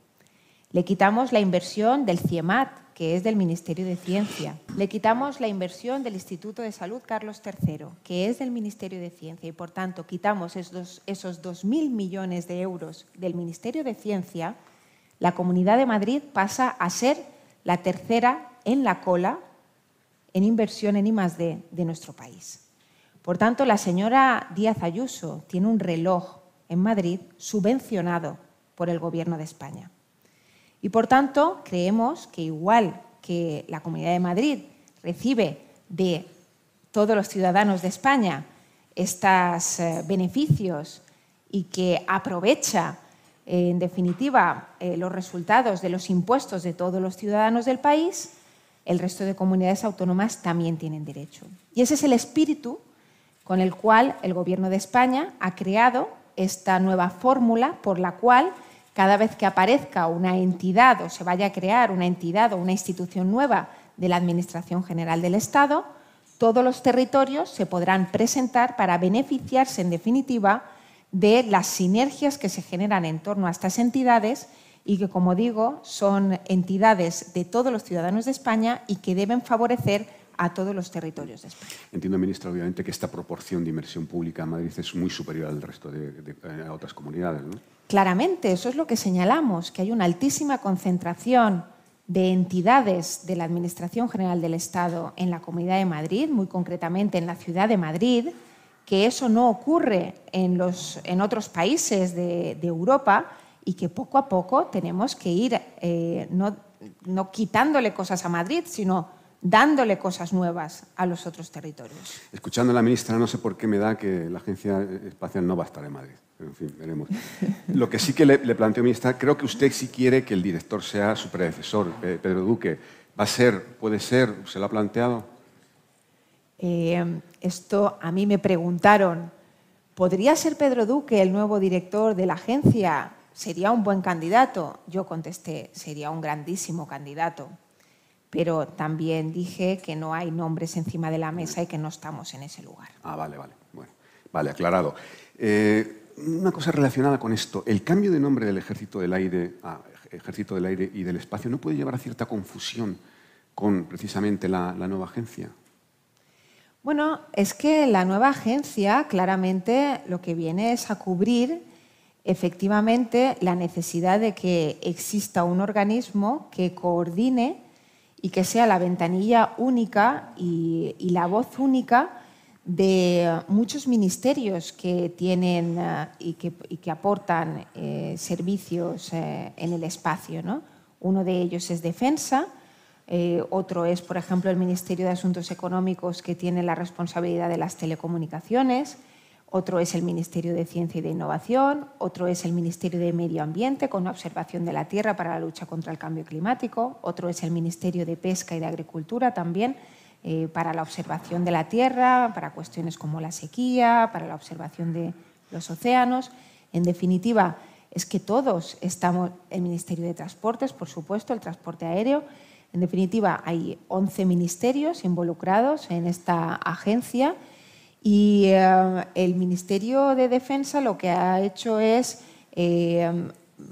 le quitamos la inversión del CIEMAT, que es del Ministerio de Ciencia. Le quitamos la inversión del Instituto de Salud Carlos III, que es del Ministerio de Ciencia. Y, por tanto, quitamos esos, esos 2.000 millones de euros del Ministerio de Ciencia, la Comunidad de Madrid pasa a ser la tercera en la cola en inversión en I+D de nuestro país. Por tanto, la señora Díaz Ayuso tiene un reloj en Madrid subvencionado por el Gobierno de España. Y por tanto, creemos que igual que la Comunidad de Madrid recibe de todos los ciudadanos de España estos eh, beneficios y que aprovecha, en definitiva, eh, los resultados de los impuestos de todos los ciudadanos del país, el resto de comunidades autónomas también tienen derecho. Y ese es el espíritu con el cual el Gobierno de España ha creado esta nueva fórmula por la cual cada vez que aparezca una entidad o se vaya a crear una entidad o una institución nueva de la Administración General del Estado, todos los territorios se podrán presentar para beneficiarse, en definitiva, de las sinergias que se generan en torno a estas entidades y que, como digo, son entidades de todos los ciudadanos de España y que deben favorecer a todos los territorios de España. Entiendo, ministra, obviamente que esta proporción de inversión pública en Madrid es muy superior al resto de, eh, otras comunidades. ¿no? Claramente, eso es lo que señalamos, que hay una altísima concentración de entidades de la Administración General del Estado en la Comunidad de Madrid, muy concretamente en la ciudad de Madrid, que eso no ocurre en, los, en otros países de, Europa y que poco a poco tenemos que ir eh, no, quitándole cosas a Madrid, sino dándole cosas nuevas a los otros territorios. Escuchando a la ministra, no sé por qué me da que la Agencia Espacial no va a estar en Madrid. En fin, veremos. Lo que sí que le, planteo, ministra, creo que usted sí quiere que el director sea su predecesor, Pedro Duque. ¿Va a ser, puede ser, se lo ha planteado? Eh, esto a mí me preguntaron, ¿podría ser Pedro Duque el nuevo director de la agencia? ¿Sería un buen candidato? Yo contesté, sería un grandísimo candidato pero también dije que no hay nombres encima de la mesa y que no estamos en ese lugar. Ah, vale, vale. Bueno, vale, aclarado. Eh, una cosa relacionada con esto, el cambio de nombre del Ejército del Aire Ejército del Aire y del Espacio no puede llevar a cierta confusión con precisamente la nueva agencia. Bueno, es que la nueva agencia claramente lo que viene es a cubrir efectivamente la necesidad de que exista un organismo que coordine y que sea la ventanilla única y, la voz única de muchos ministerios que tienen eh, y, que, aportan eh, servicios eh, en el espacio. Uno de ellos es defensa, otro es, por ejemplo, el Ministerio de Asuntos Económicos que tiene la responsabilidad de las telecomunicaciones, otro es el Ministerio de Ciencia y de Innovación, otro es el Ministerio de Medio Ambiente con observación de la tierra para la lucha contra el cambio climático, otro es el Ministerio de Pesca y de Agricultura también eh, para la observación de la tierra, para cuestiones como la sequía, para la observación de los océanos. En definitiva, es que todos estamos, el Ministerio de Transportes, por supuesto, el transporte aéreo, en definitiva, hay 11 ministerios involucrados en esta agencia y eh, el Ministerio de Defensa lo que ha hecho es eh,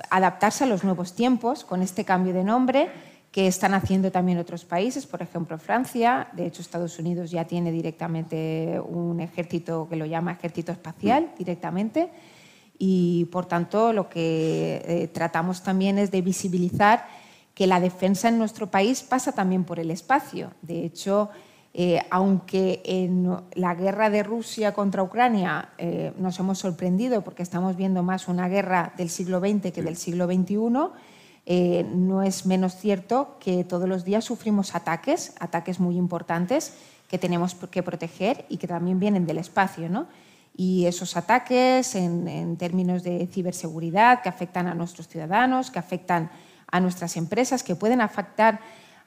adaptarse a los nuevos tiempos con este cambio de nombre que están haciendo también otros países, por ejemplo Francia, de hecho Estados Unidos ya tiene directamente un ejército que lo llama ejército espacial directamente. Y por tanto lo que eh, tratamos también es de visibilizar que la defensa en nuestro país pasa también por el espacio. De hecho, eh, aunque en la guerra de Rusia contra Ucrania eh, nos hemos sorprendido porque estamos viendo más una guerra del siglo XX que del siglo XXI, eh, no es menos cierto que todos los días sufrimos ataques, ataques muy importantes que tenemos que proteger y que también vienen del espacio. ¿no? Y esos ataques en, en términos de ciberseguridad que afectan a nuestros ciudadanos, que afectan a nuestras empresas, que pueden afectar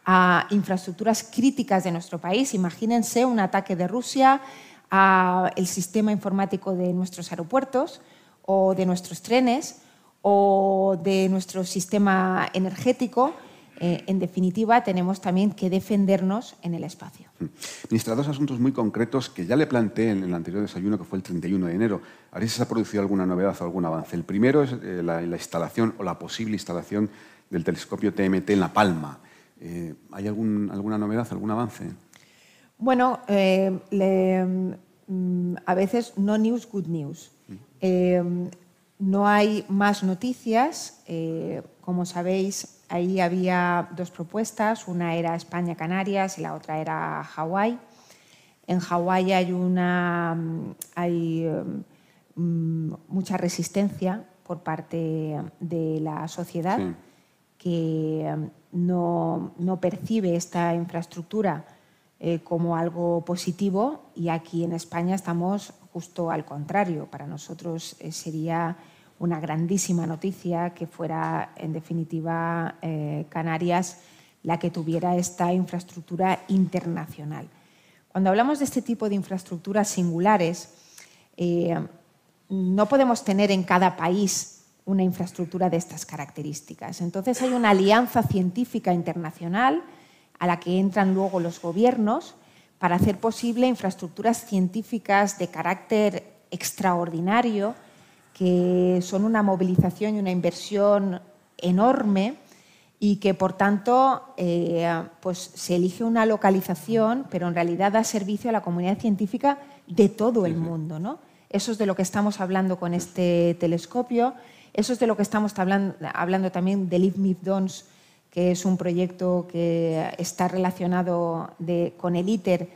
a infraestructuras críticas de nuestro país. Imagínense un ataque de Rusia al sistema informático de nuestros aeropuertos o de nuestros trenes o de nuestro sistema energético. Eh, en definitiva, tenemos también que defendernos en el espacio. Mm. Ministra, dos asuntos muy concretos que ya le planteé en el anterior desayuno, que fue el 31 de enero. A ver si se ha producido alguna novedad o algún avance. El primero es eh, la, la instalación o la posible instalación del telescopio TMT en La Palma. Eh, ¿Hay alguna novedad, algún avance? Bueno, eh, mm, a veces no news, good news. Eh, no hay más noticias. como sabéis, ahí había dos propuestas. Una era España-Canarias y la otra era Hawái. En Hawái hay, una, hay mm, mucha resistencia por parte de la sociedad que no, no, percibe esta infraestructura eh, como algo positivo y aquí en España estamos justo al contrario. Para nosotros eh, sería una grandísima noticia que fuera, en definitiva, eh, Canarias la que tuviera esta infraestructura internacional. Cuando hablamos de este tipo de infraestructuras singulares, no podemos tener en cada país una infraestructura de estas características. Entonces hay una alianza científica internacional a la que entran luego los gobiernos para hacer posible infraestructuras científicas de carácter extraordinario, que son una movilización y una inversión enorme y que por tanto eh, pues, se elige una localización, pero en realidad da servicio a la comunidad científica de todo el mundo. ¿no? Eso es de lo que estamos hablando con este telescopio, eso es de lo que estamos hablando, hablando también del Live Dons, que es un proyecto que está relacionado con el ITER,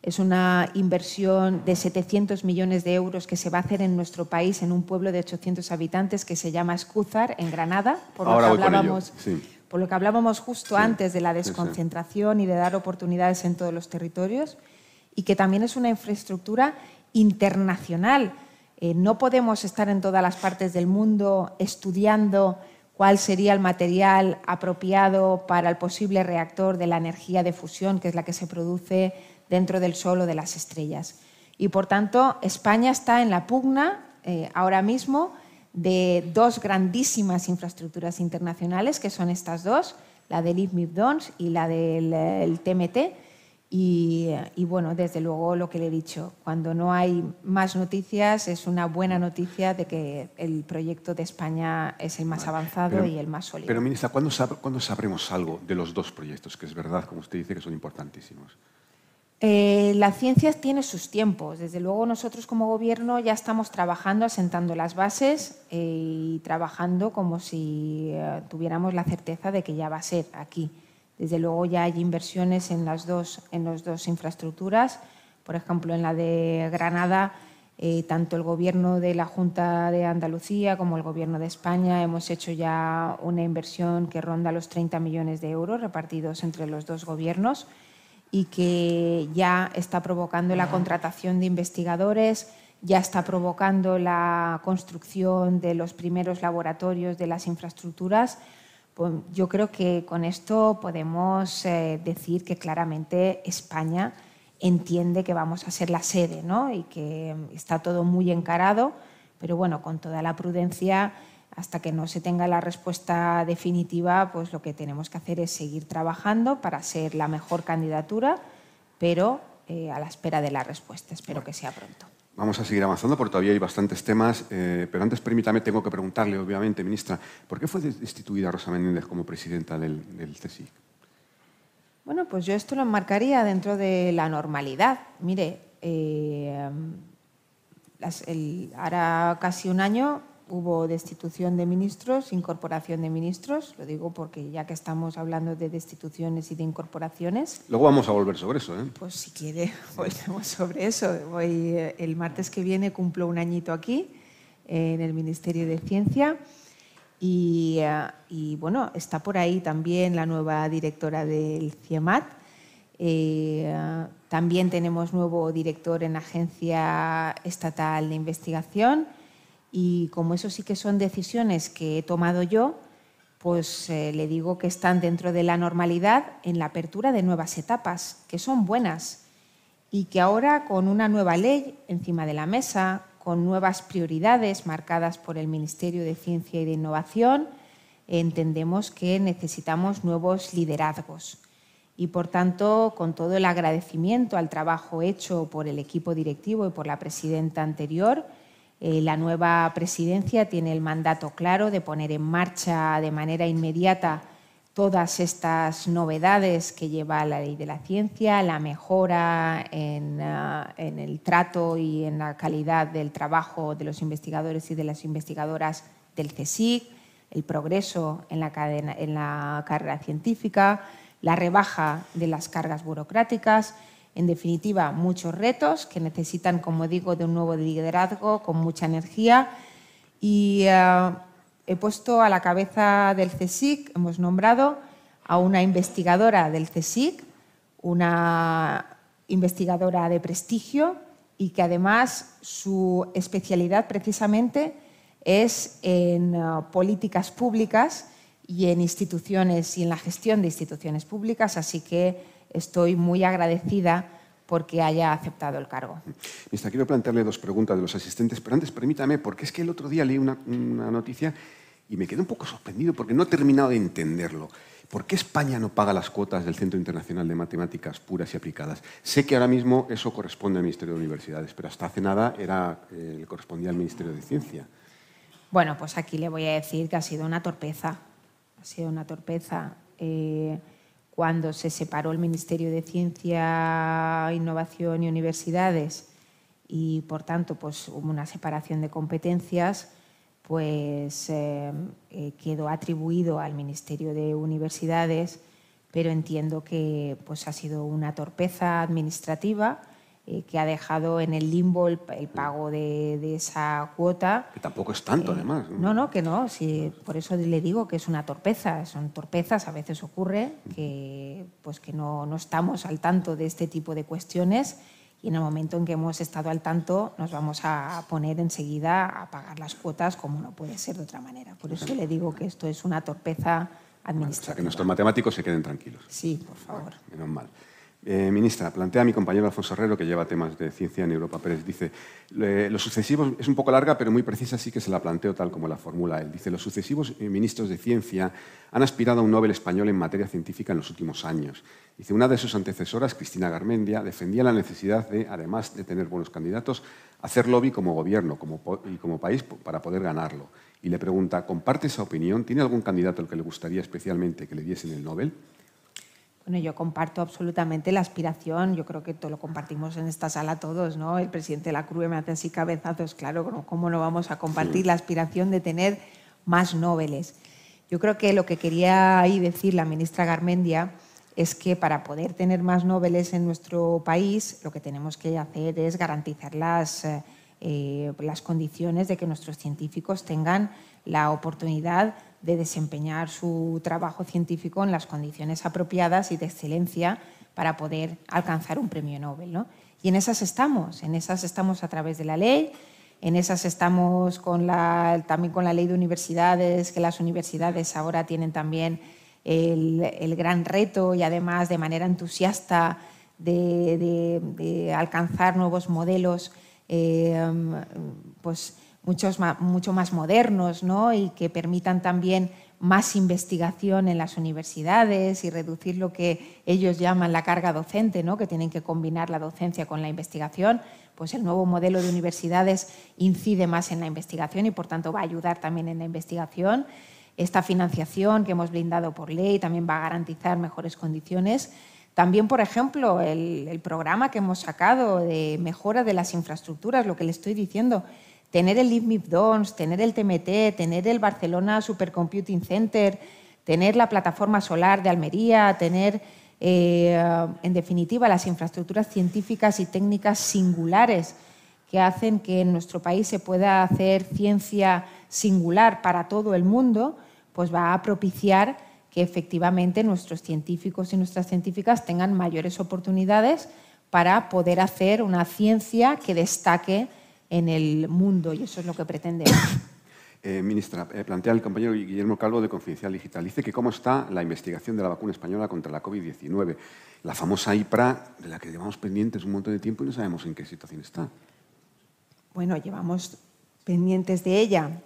es una inversión de 700 millones de euros que se va a hacer en nuestro país, en un pueblo de 800 habitantes que se llama Escúzar, en Granada, por lo que hablábamos por lo que hablábamos justo antes de la desconcentración y de dar oportunidades en todos los territorios, y que también es una infraestructura internacional. Eh, no podemos estar en todas las partes del mundo estudiando cuál sería el material apropiado para el posible reactor de la energía de fusión, que es la que se produce dentro del Sol o de las estrellas. Y por tanto, España está en la pugna eh, ahora mismo de dos grandísimas infraestructuras internacionales, que son estas dos, la del IFMIP DONS y la del TMT. Y, bueno, desde luego lo que le he dicho, cuando no hay más noticias es una buena noticia de que el proyecto de España es el más avanzado y el más sólido. Pero, ministra, ¿cuándo, ¿cuándo sabremos algo de los dos proyectos? Que es verdad, como usted dice, que son importantísimos. Eh, la ciencia tiene sus tiempos. Desde luego nosotros como gobierno ya estamos trabajando, asentando las bases eh, y trabajando como si eh, tuviéramos la certeza de que ya va a ser aquí. Desde luego ya hay inversiones en las dos, en las dos infraestructuras. Por ejemplo, en la de Granada, tanto el gobierno de la Junta de Andalucía como el gobierno de España hemos hecho ya una inversión que ronda los 30 millones de euros repartidos entre los dos gobiernos y que ya está provocando la contratación de investigadores, ya está provocando la construcción de los primeros laboratorios de las infraestructuras. Pues yo creo que con esto podemos eh, decir que claramente España entiende que vamos a ser la sede ¿no? y que está todo muy encarado, pero bueno, con toda la prudencia hasta que no se tenga la respuesta definitiva, pues lo que tenemos que hacer es seguir trabajando para ser la mejor candidatura, pero eh, a la espera de la respuesta. Espero que sea pronto. Vamos a seguir avanzando porque todavía hay bastantes temas, eh, pero antes permítame, tengo que preguntarle, obviamente, ministra, ¿por qué fue destituida Rosa Menéndez como presidenta del, del? Bueno, pues yo esto lo enmarcaría dentro de la normalidad. Mire, eh, ahora casi un año hubo destitución de ministros, incorporación de ministros, lo digo porque ya que estamos hablando de destituciones y de incorporaciones. Luego vamos a volver sobre eso. ¿eh? Pues si quiere, [LAUGHS] volvemos sobre eso. Hoy, eh, el martes que viene cumplo un añito aquí, en el Ministerio de Ciencia. Y, eh, y, bueno, está por ahí también la nueva directora del CIEMAT. también tenemos nuevo director en la Agencia Estatal de Investigación y como eso sí que son decisiones que he tomado yo, pues eh, le digo que están dentro de la normalidad en la apertura de nuevas etapas, que son buenas y que ahora con una nueva ley encima de la mesa, con nuevas prioridades marcadas por el Ministerio de Ciencia y de Innovación, entendemos que necesitamos nuevos liderazgos. Y por tanto, con todo el agradecimiento al trabajo hecho por el equipo directivo y por la presidenta anterior, eh, la nueva presidencia tiene el mandato claro de poner en marcha de manera inmediata todas estas novedades que lleva la ley de la ciencia, la mejora en, ah, el trato y en la calidad del trabajo de los investigadores y de las investigadoras del CSIC, el progreso en la, en la carrera científica, la rebaja de las cargas burocráticas en definitiva, muchos retos que necesitan, como digo, de un nuevo liderazgo con mucha energía. Y eh, he puesto a la cabeza del CSIC, hemos nombrado a una investigadora del CSIC, una investigadora de prestigio y que además su especialidad precisamente es en eh, políticas públicas y en instituciones y en la gestión de instituciones públicas, así que estoy muy agradecida porque haya aceptado el cargo. Ministra, quiero plantearle dos preguntas de los asistentes, pero antes permítame, porque es que el otro día leí una, una noticia y me quedé un poco sorprendido porque no he terminado de entenderlo. ¿Por qué España no paga las cuotas del Centro Internacional de Matemáticas Puras y Aplicadas? Sé que ahora mismo eso corresponde al Ministerio de Universidades, pero hasta hace nada era, eh, correspondía al Ministerio de Ciencia. Bueno, pues aquí le voy a decir que ha sido una torpeza. Ha sido una torpeza. Eh, cuando se separó el Ministerio de Ciencia, Innovación y Universidades y, por tanto, pues, hubo una separación de competencias, pues eh, eh, quedó atribuido al Ministerio de Universidades, pero entiendo que pues, ha sido una torpeza administrativa eh, que ha dejado en el limbo el, pago de, esa cuota. Que tampoco es tanto, además. ¿no? no, que no. Sí, por eso le digo que es una torpeza. Son torpezas, a veces ocurre que, pues, que no, no estamos al tanto de este tipo de cuestiones y en el momento en que hemos estado al tanto nos vamos a poner enseguida a pagar las cuotas como no puede ser de otra manera. Por eso le digo que esto es una torpeza administrativa. o sea, que nuestros matemáticos se queden tranquilos. Sí, por favor. menos mal. Eh, ministra, plantea a mi compañero Alfonso Herrero, que lleva temas de ciencia en Europa Pérez, dice, los sucesivos, es un poco larga, pero muy precisa, así que se la planteo tal como la formula él. Dice, los sucesivos eh, ministros de ciencia han aspirado a un Nobel español en materia científica en los últimos años. Dice, una de sus antecesoras, Cristina Garmendia, defendía la necesidad de, además de tener buenos candidatos, hacer lobby como gobierno como, y como país para poder ganarlo. Y le pregunta, ¿comparte esa opinión? ¿Tiene algún candidato al que le gustaría especialmente que le diesen el Nobel? Bueno, yo comparto absolutamente la aspiración, yo creo que todo lo compartimos en esta sala todos, ¿no? El presidente de la CRUE me hace así cabezazos, claro, ¿cómo no vamos a compartir la aspiración de tener más Nobeles? Yo creo que lo que quería ahí decir la ministra Garmendia es que para poder tener más Nobeles en nuestro país, lo que tenemos que hacer es garantizar las, eh, las condiciones de que nuestros científicos tengan la oportunidad de desempeñar su trabajo científico en las condiciones apropiadas y de excelencia para poder alcanzar un premio Nobel. ¿no? Y en esas estamos, en esas estamos a través de la ley, en esas estamos con la, también con la ley de universidades, que las universidades ahora tienen también el, gran reto y además de manera entusiasta de, alcanzar nuevos modelos eh, pues, muchos mucho más modernos ¿no? y que permitan también más investigación en las universidades y reducir lo que ellos llaman la carga docente, ¿no? que tienen que combinar la docencia con la investigación, pues el nuevo modelo de universidades incide más en la investigación y por tanto va a ayudar también en la investigación. Esta financiación que hemos blindado por ley también va a garantizar mejores condiciones. También, por ejemplo, el programa que hemos sacado de mejora de las infraestructuras, lo que le estoy diciendo, tener el IFMIP Dons, tener el TMT, tener el Barcelona Supercomputing Center, tener la plataforma solar de Almería, tener, eh, en definitiva, las infraestructuras científicas y técnicas singulares que hacen que en nuestro país se pueda hacer ciencia singular para todo el mundo, pues va a propiciar que efectivamente nuestros científicos y nuestras científicas tengan mayores oportunidades para poder hacer una ciencia que destaque en el mundo y eso es lo que pretendemos. [COUGHS] Eh, ministra, eh, plantea el compañero Guillermo Calvo de Confidencial Digital. Dice que cómo está la investigación de la vacuna española contra la COVID-19, la famosa IPRA, de la que llevamos pendientes un montón de tiempo y no sabemos en qué situación está. Bueno, llevamos pendientes de ella,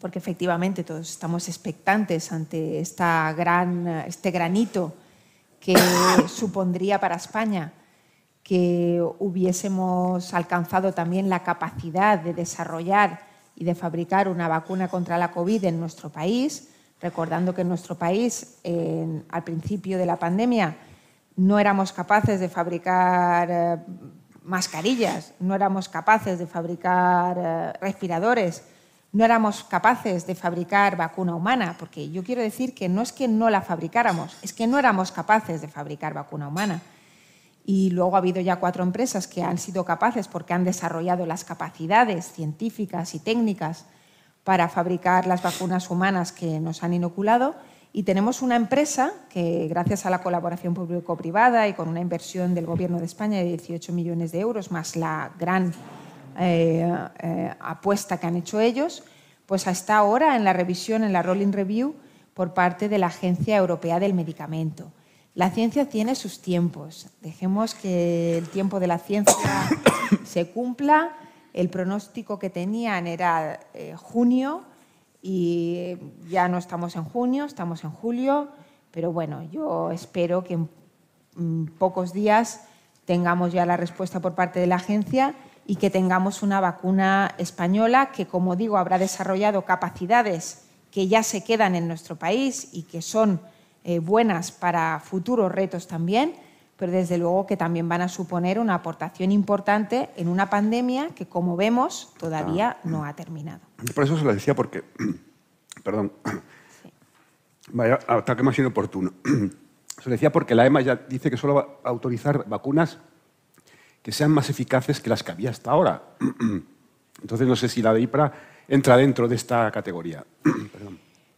porque efectivamente todos estamos expectantes ante esta gran, este granito que [COUGHS] supondría para España que hubiésemos alcanzado también la capacidad de desarrollar y de fabricar una vacuna contra la COVID en nuestro país, recordando que en nuestro país, al principio de la pandemia, no éramos capaces de fabricar eh, mascarillas, no éramos capaces de fabricar eh, respiradores, no éramos capaces de fabricar vacuna humana, porque yo quiero decir que no es que no la fabricáramos, es que no éramos capaces de fabricar vacuna humana. Y luego ha habido ya cuatro empresas que han sido capaces, porque han desarrollado las capacidades científicas y técnicas para fabricar las vacunas humanas que nos han inoculado. Y tenemos una empresa que, gracias a la colaboración público-privada y con una inversión del Gobierno de España de 18 millones de euros, más la gran eh, eh, apuesta que han hecho ellos, pues hasta ahora en la revisión, en la Rolling Review, por parte de la Agencia Europea del Medicamento. La ciencia tiene sus tiempos. Dejemos que el tiempo de la ciencia [COUGHS] se cumpla. El pronóstico que tenían era eh, junio y ya no estamos en junio, estamos en julio. Pero bueno, yo espero que en pocos días tengamos ya la respuesta por parte de la agencia y que tengamos una vacuna española que, como digo, habrá desarrollado capacidades que ya se quedan en nuestro país y que son eh, buenas para futuros retos también, pero desde luego que también van a suponer una aportación importante en una pandemia que, como vemos, todavía no ha terminado. Por eso se lo decía porque, [CLEARS THROAT] perdón, vaya ataque más inoportuno. [CLEARS THROAT] Se lo decía porque la EMA ya dice que solo va a autorizar vacunas que sean más eficaces que las que había hasta ahora. [CLEARS THROAT] Entonces no sé si la de IPRA entra dentro de esta categoría.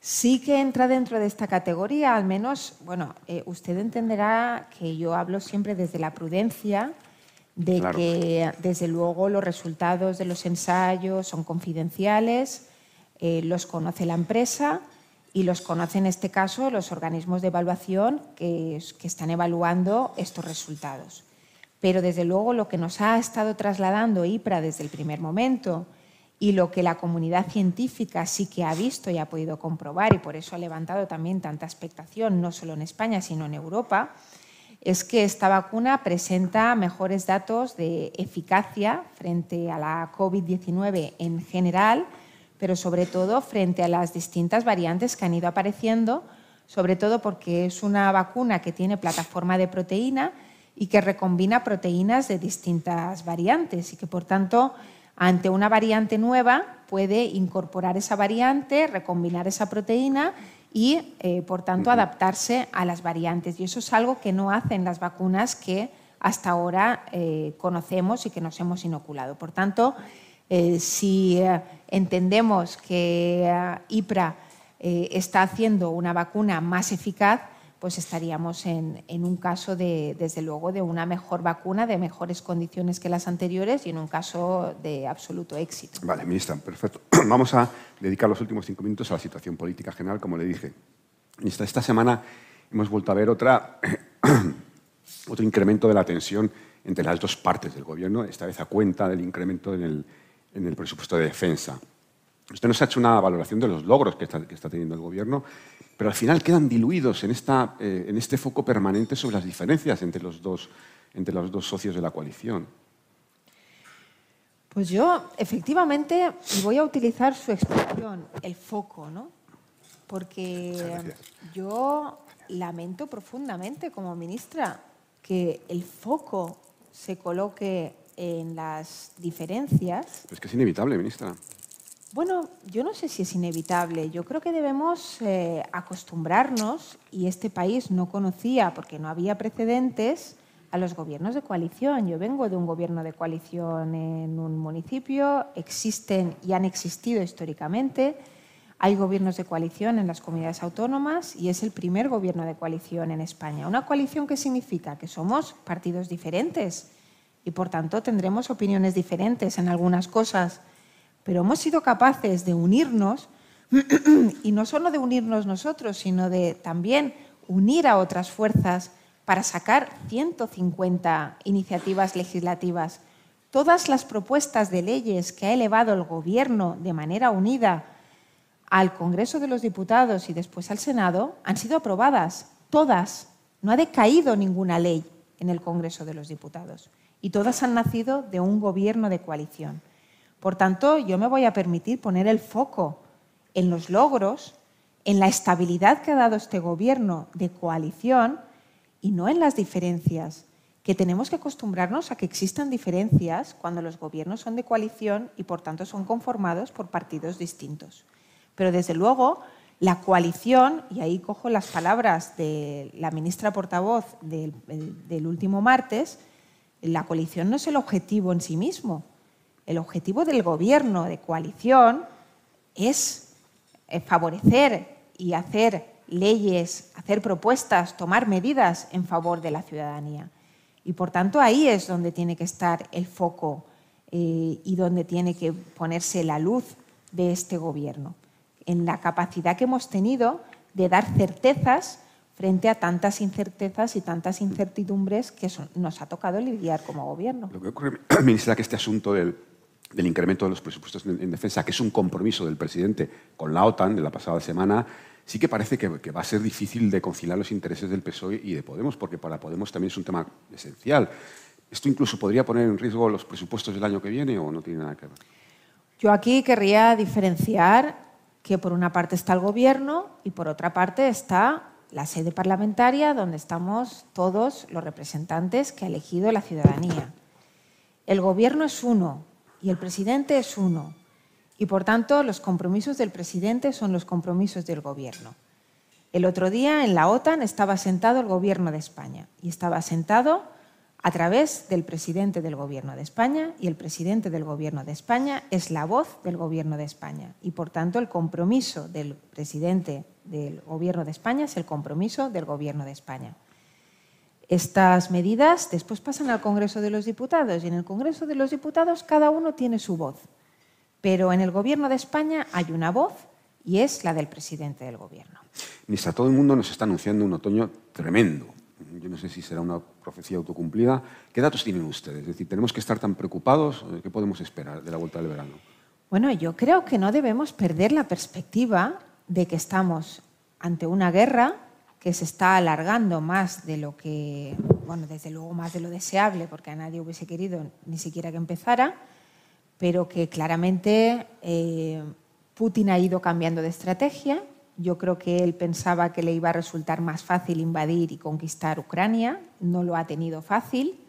Sí que entra dentro de esta categoría, al menos, bueno, eh, usted entenderá que yo hablo siempre desde la prudencia, de que desde luego los resultados de los ensayos son confidenciales, eh, los conoce la empresa y los conoce en este caso los organismos de evaluación que, que están evaluando estos resultados. Pero desde luego lo que nos ha estado trasladando IPRA desde el primer momento y lo que la comunidad científica sí que ha visto y ha podido comprobar, y por eso ha levantado también tanta expectación, no solo en España, sino en Europa, es que esta vacuna presenta mejores datos de eficacia frente a la COVID-19 en general, pero sobre todo frente a las distintas variantes que han ido apareciendo, sobre todo porque es una vacuna que tiene plataforma de proteína y que recombina proteínas de distintas variantes y que, por tanto, ante una variante nueva puede incorporar esa variante, recombinar esa proteína y, eh, por tanto, adaptarse a las variantes. Y eso es algo que no hacen las vacunas que hasta ahora eh, conocemos y que nos hemos inoculado. Por tanto, eh, si entendemos que IPRA está haciendo una vacuna más eficaz, pues estaríamos en, un caso de, desde luego, de una mejor vacuna, de mejores condiciones que las anteriores y en un caso de absoluto éxito. Vale, ministra, perfecto. [CLEARS THROAT] Vamos a dedicar los últimos cinco minutos a la situación política general, como le dije. Ministra, esta semana hemos vuelto a ver otra, [CLEARS THROAT] otro incremento de la tensión entre las dos partes del Gobierno, esta vez a cuenta del incremento en el, en el presupuesto de defensa. Usted nos ha hecho una valoración de los logros que está, que está teniendo el Gobierno pero al final quedan diluidos en, esta, eh, en este foco permanente sobre las diferencias entre los, dos, entre los dos socios de la coalición. Pues yo, efectivamente, voy a utilizar su expresión, el foco, ¿no? Porque yo lamento profundamente como ministra que el foco se coloque en las diferencias. Es que es inevitable, ministra. Bueno, yo no sé si es inevitable. Yo creo que debemos eh, acostumbrarnos, y este país no conocía, porque no había precedentes, a los gobiernos de coalición. Yo vengo de un gobierno de coalición en un municipio, existen y han existido históricamente. Hay gobiernos de coalición en las comunidades autónomas y es el primer gobierno de coalición en España. ¿Una coalición qué significa? Que somos partidos diferentes y por tanto tendremos opiniones diferentes en algunas cosas pero hemos sido capaces de unirnos, [CLEARS THROAT] y no solo de unirnos nosotros, sino de también unir a otras fuerzas para sacar 150 iniciativas legislativas. Todas las propuestas de leyes que ha elevado el Gobierno de manera unida al Congreso de los Diputados y después al Senado han sido aprobadas, todas. No ha decaído ninguna ley en el Congreso de los Diputados y todas han nacido de un gobierno de coalición. Por tanto, yo me voy a permitir poner el foco en los logros, en la estabilidad que ha dado este gobierno de coalición y no en las diferencias, que tenemos que acostumbrarnos a que existan diferencias cuando los gobiernos son de coalición y por tanto son conformados por partidos distintos. Pero desde luego, la coalición, y ahí cojo las palabras de la ministra portavoz del, del último martes, la coalición no es el objetivo en sí mismo, el objetivo del gobierno de coalición es eh, favorecer y hacer leyes, hacer propuestas, tomar medidas en favor de la ciudadanía. Y por tanto ahí es donde tiene que estar el foco eh, y donde tiene que ponerse la luz de este gobierno, en la capacidad que hemos tenido de dar certezas frente a tantas incertezas y tantas incertidumbres que nos ha tocado lidiar como gobierno. Lo que ocurre, [CLEARS THROAT] ministra, que este asunto del, incremento de los presupuestos en, defensa, que es un compromiso del presidente con la OTAN de la pasada semana, sí que parece que, va a ser difícil de conciliar los intereses del PSOE y de Podemos, porque para Podemos también es un tema esencial. ¿Esto incluso podría poner en riesgo los presupuestos del año que viene o no tiene nada que ver? Yo aquí querría diferenciar que por una parte está el Gobierno y por otra parte está la sede parlamentaria donde estamos todos los representantes que ha elegido la ciudadanía. El Gobierno es uno y el presidente es uno y por tanto los compromisos del presidente son los compromisos del Gobierno. El otro día en la OTAN estaba sentado el Gobierno de España y estaba sentado a través del presidente del Gobierno de España y el presidente del Gobierno de España es la voz del Gobierno de España y por tanto el compromiso del presidente del Gobierno de España es el compromiso del Gobierno de España. Estas medidas después pasan al Congreso de los Diputados y en el Congreso de los Diputados cada uno tiene su voz, pero en el Gobierno de España hay una voz y es la del presidente del Gobierno. Ministra, todo el mundo nos está anunciando un otoño tremendo yo no sé si será una profecía autocumplida. ¿Qué datos tienen ustedes? Es decir, ¿tenemos que estar tan preocupados? ¿Qué podemos esperar de la vuelta del verano? Bueno, yo creo que no debemos perder la perspectiva de que estamos ante una guerra que se está alargando más de lo que, bueno, desde luego más de lo deseable, porque a nadie hubiese querido ni siquiera que empezara, pero que claramente eh, Putin ha ido cambiando de estrategia yo creo que él pensaba que le iba a resultar más fácil invadir y conquistar Ucrania. No lo ha tenido fácil,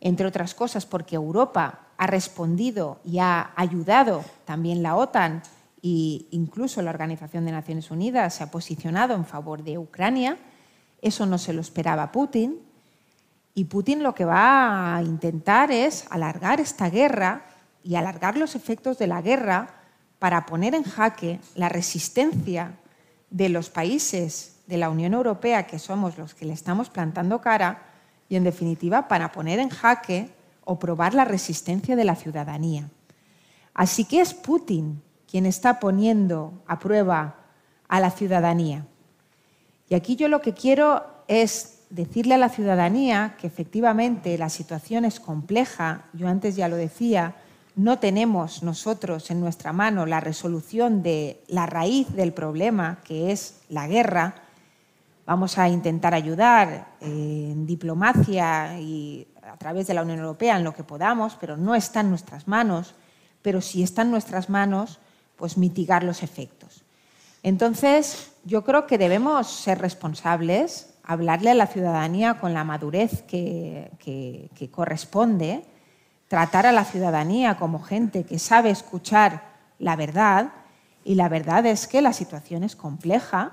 entre otras cosas porque Europa ha respondido y ha ayudado también la OTAN e incluso la Organización de Naciones Unidas se ha posicionado en favor de Ucrania. Eso no se lo esperaba Putin. Y Putin lo que va a intentar es alargar esta guerra y alargar los efectos de la guerra para poner en jaque la resistencia de los países de la Unión Europea, que somos los que le estamos plantando cara, y en definitiva para poner en jaque o probar la resistencia de la ciudadanía. Así que es Putin quien está poniendo a prueba a la ciudadanía. Y aquí yo lo que quiero es decirle a la ciudadanía que efectivamente la situación es compleja, yo antes ya lo decía, no tenemos nosotros en nuestra mano la resolución de la raíz del problema, que es la guerra, vamos a intentar ayudar eh, en diplomacia y a través de la Unión Europea en lo que podamos, pero no está en nuestras manos, pero si está en nuestras manos, pues mitigar los efectos. Entonces, yo creo que debemos ser responsables, hablarle a la ciudadanía con la madurez que, corresponde, tratar a la ciudadanía como gente que sabe escuchar la verdad y la verdad es que la situación es compleja,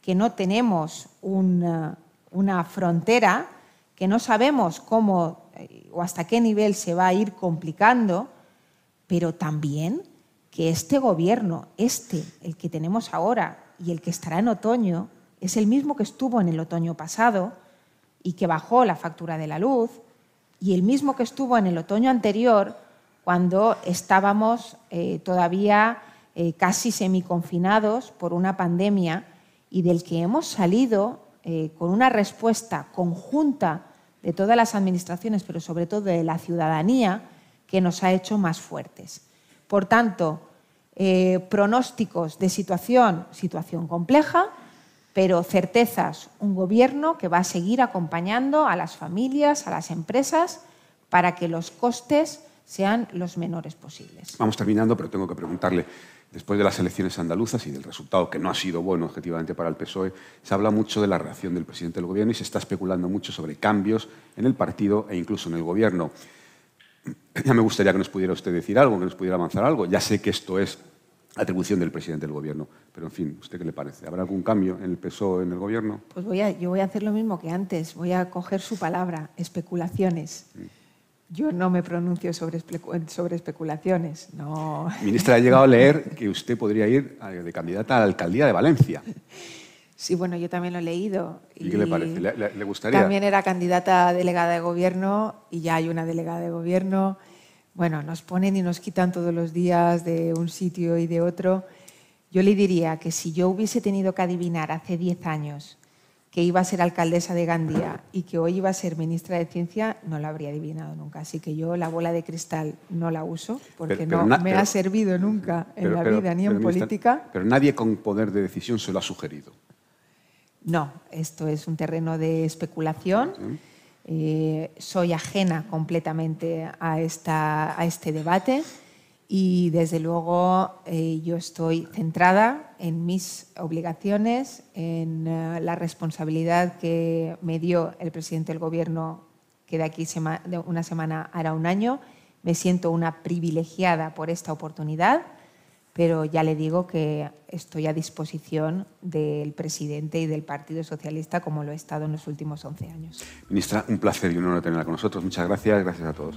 que no tenemos una, frontera, que no sabemos cómo eh, o hasta qué nivel se va a ir complicando, pero también que este gobierno, este, el que tenemos ahora y el que estará en otoño, es el mismo que estuvo en el otoño pasado y que bajó la factura de la luz, y el mismo que estuvo en el otoño anterior, cuando estábamos eh, todavía eh, casi semiconfinados por una pandemia y del que hemos salido eh, con una respuesta conjunta de todas las administraciones, pero sobre todo de la ciudadanía, que nos ha hecho más fuertes. Por tanto, pronósticos de situación, situación compleja, pero certezas, un gobierno que va a seguir acompañando a las familias, a las empresas, para que los costes sean los menores posibles. Vamos terminando, pero tengo que preguntarle, después de las elecciones andaluzas y del resultado que no ha sido bueno objetivamente para el PSOE, se habla mucho de la reacción del presidente del Gobierno y se está especulando mucho sobre cambios en el partido e incluso en el Gobierno. Ya me gustaría que nos pudiera usted decir algo, que nos pudiera avanzar algo. Ya sé que esto es atribución del presidente del Gobierno. Pero, en fin, ¿usted qué le parece? ¿Habrá algún cambio en el PSOE en el Gobierno? Pues voy a, yo voy a hacer lo mismo que antes. Voy a coger su palabra, especulaciones. Yo no me pronuncio sobre, sobre especulaciones. No. Ministra, ha llegado a leer que usted podría ir de candidata a la alcaldía de Valencia. [LAUGHS] Sí, bueno, yo también lo he leído. ¿Y, qué le parece? ¿Le, gustaría? También era candidata a delegada de gobierno y ya hay una delegada de gobierno. Bueno, nos ponen y nos quitan todos los días de un sitio y de otro. Yo le diría que si yo hubiese tenido que adivinar hace 10 años que iba a ser alcaldesa de Gandía y que hoy iba a ser ministra de Ciencia, no lo habría adivinado nunca. Así que yo la bola de cristal no la uso porque no me ha servido nunca en la vida ni en política. Pero nadie con poder de decisión se lo ha sugerido. No, esto es un terreno de especulación. Eh, soy ajena completamente a, esta, a este debate y desde luego eh, yo estoy centrada en mis obligaciones, en eh, la responsabilidad que me dio el presidente del Gobierno, que de aquí una semana hará un año. Me siento una privilegiada por esta oportunidad pero ya le digo que estoy a disposición del presidente y del Partido Socialista como lo he estado en los últimos 11 años. Ministra, un placer y un honor tenerla con nosotros. Muchas gracias. Gracias a todos.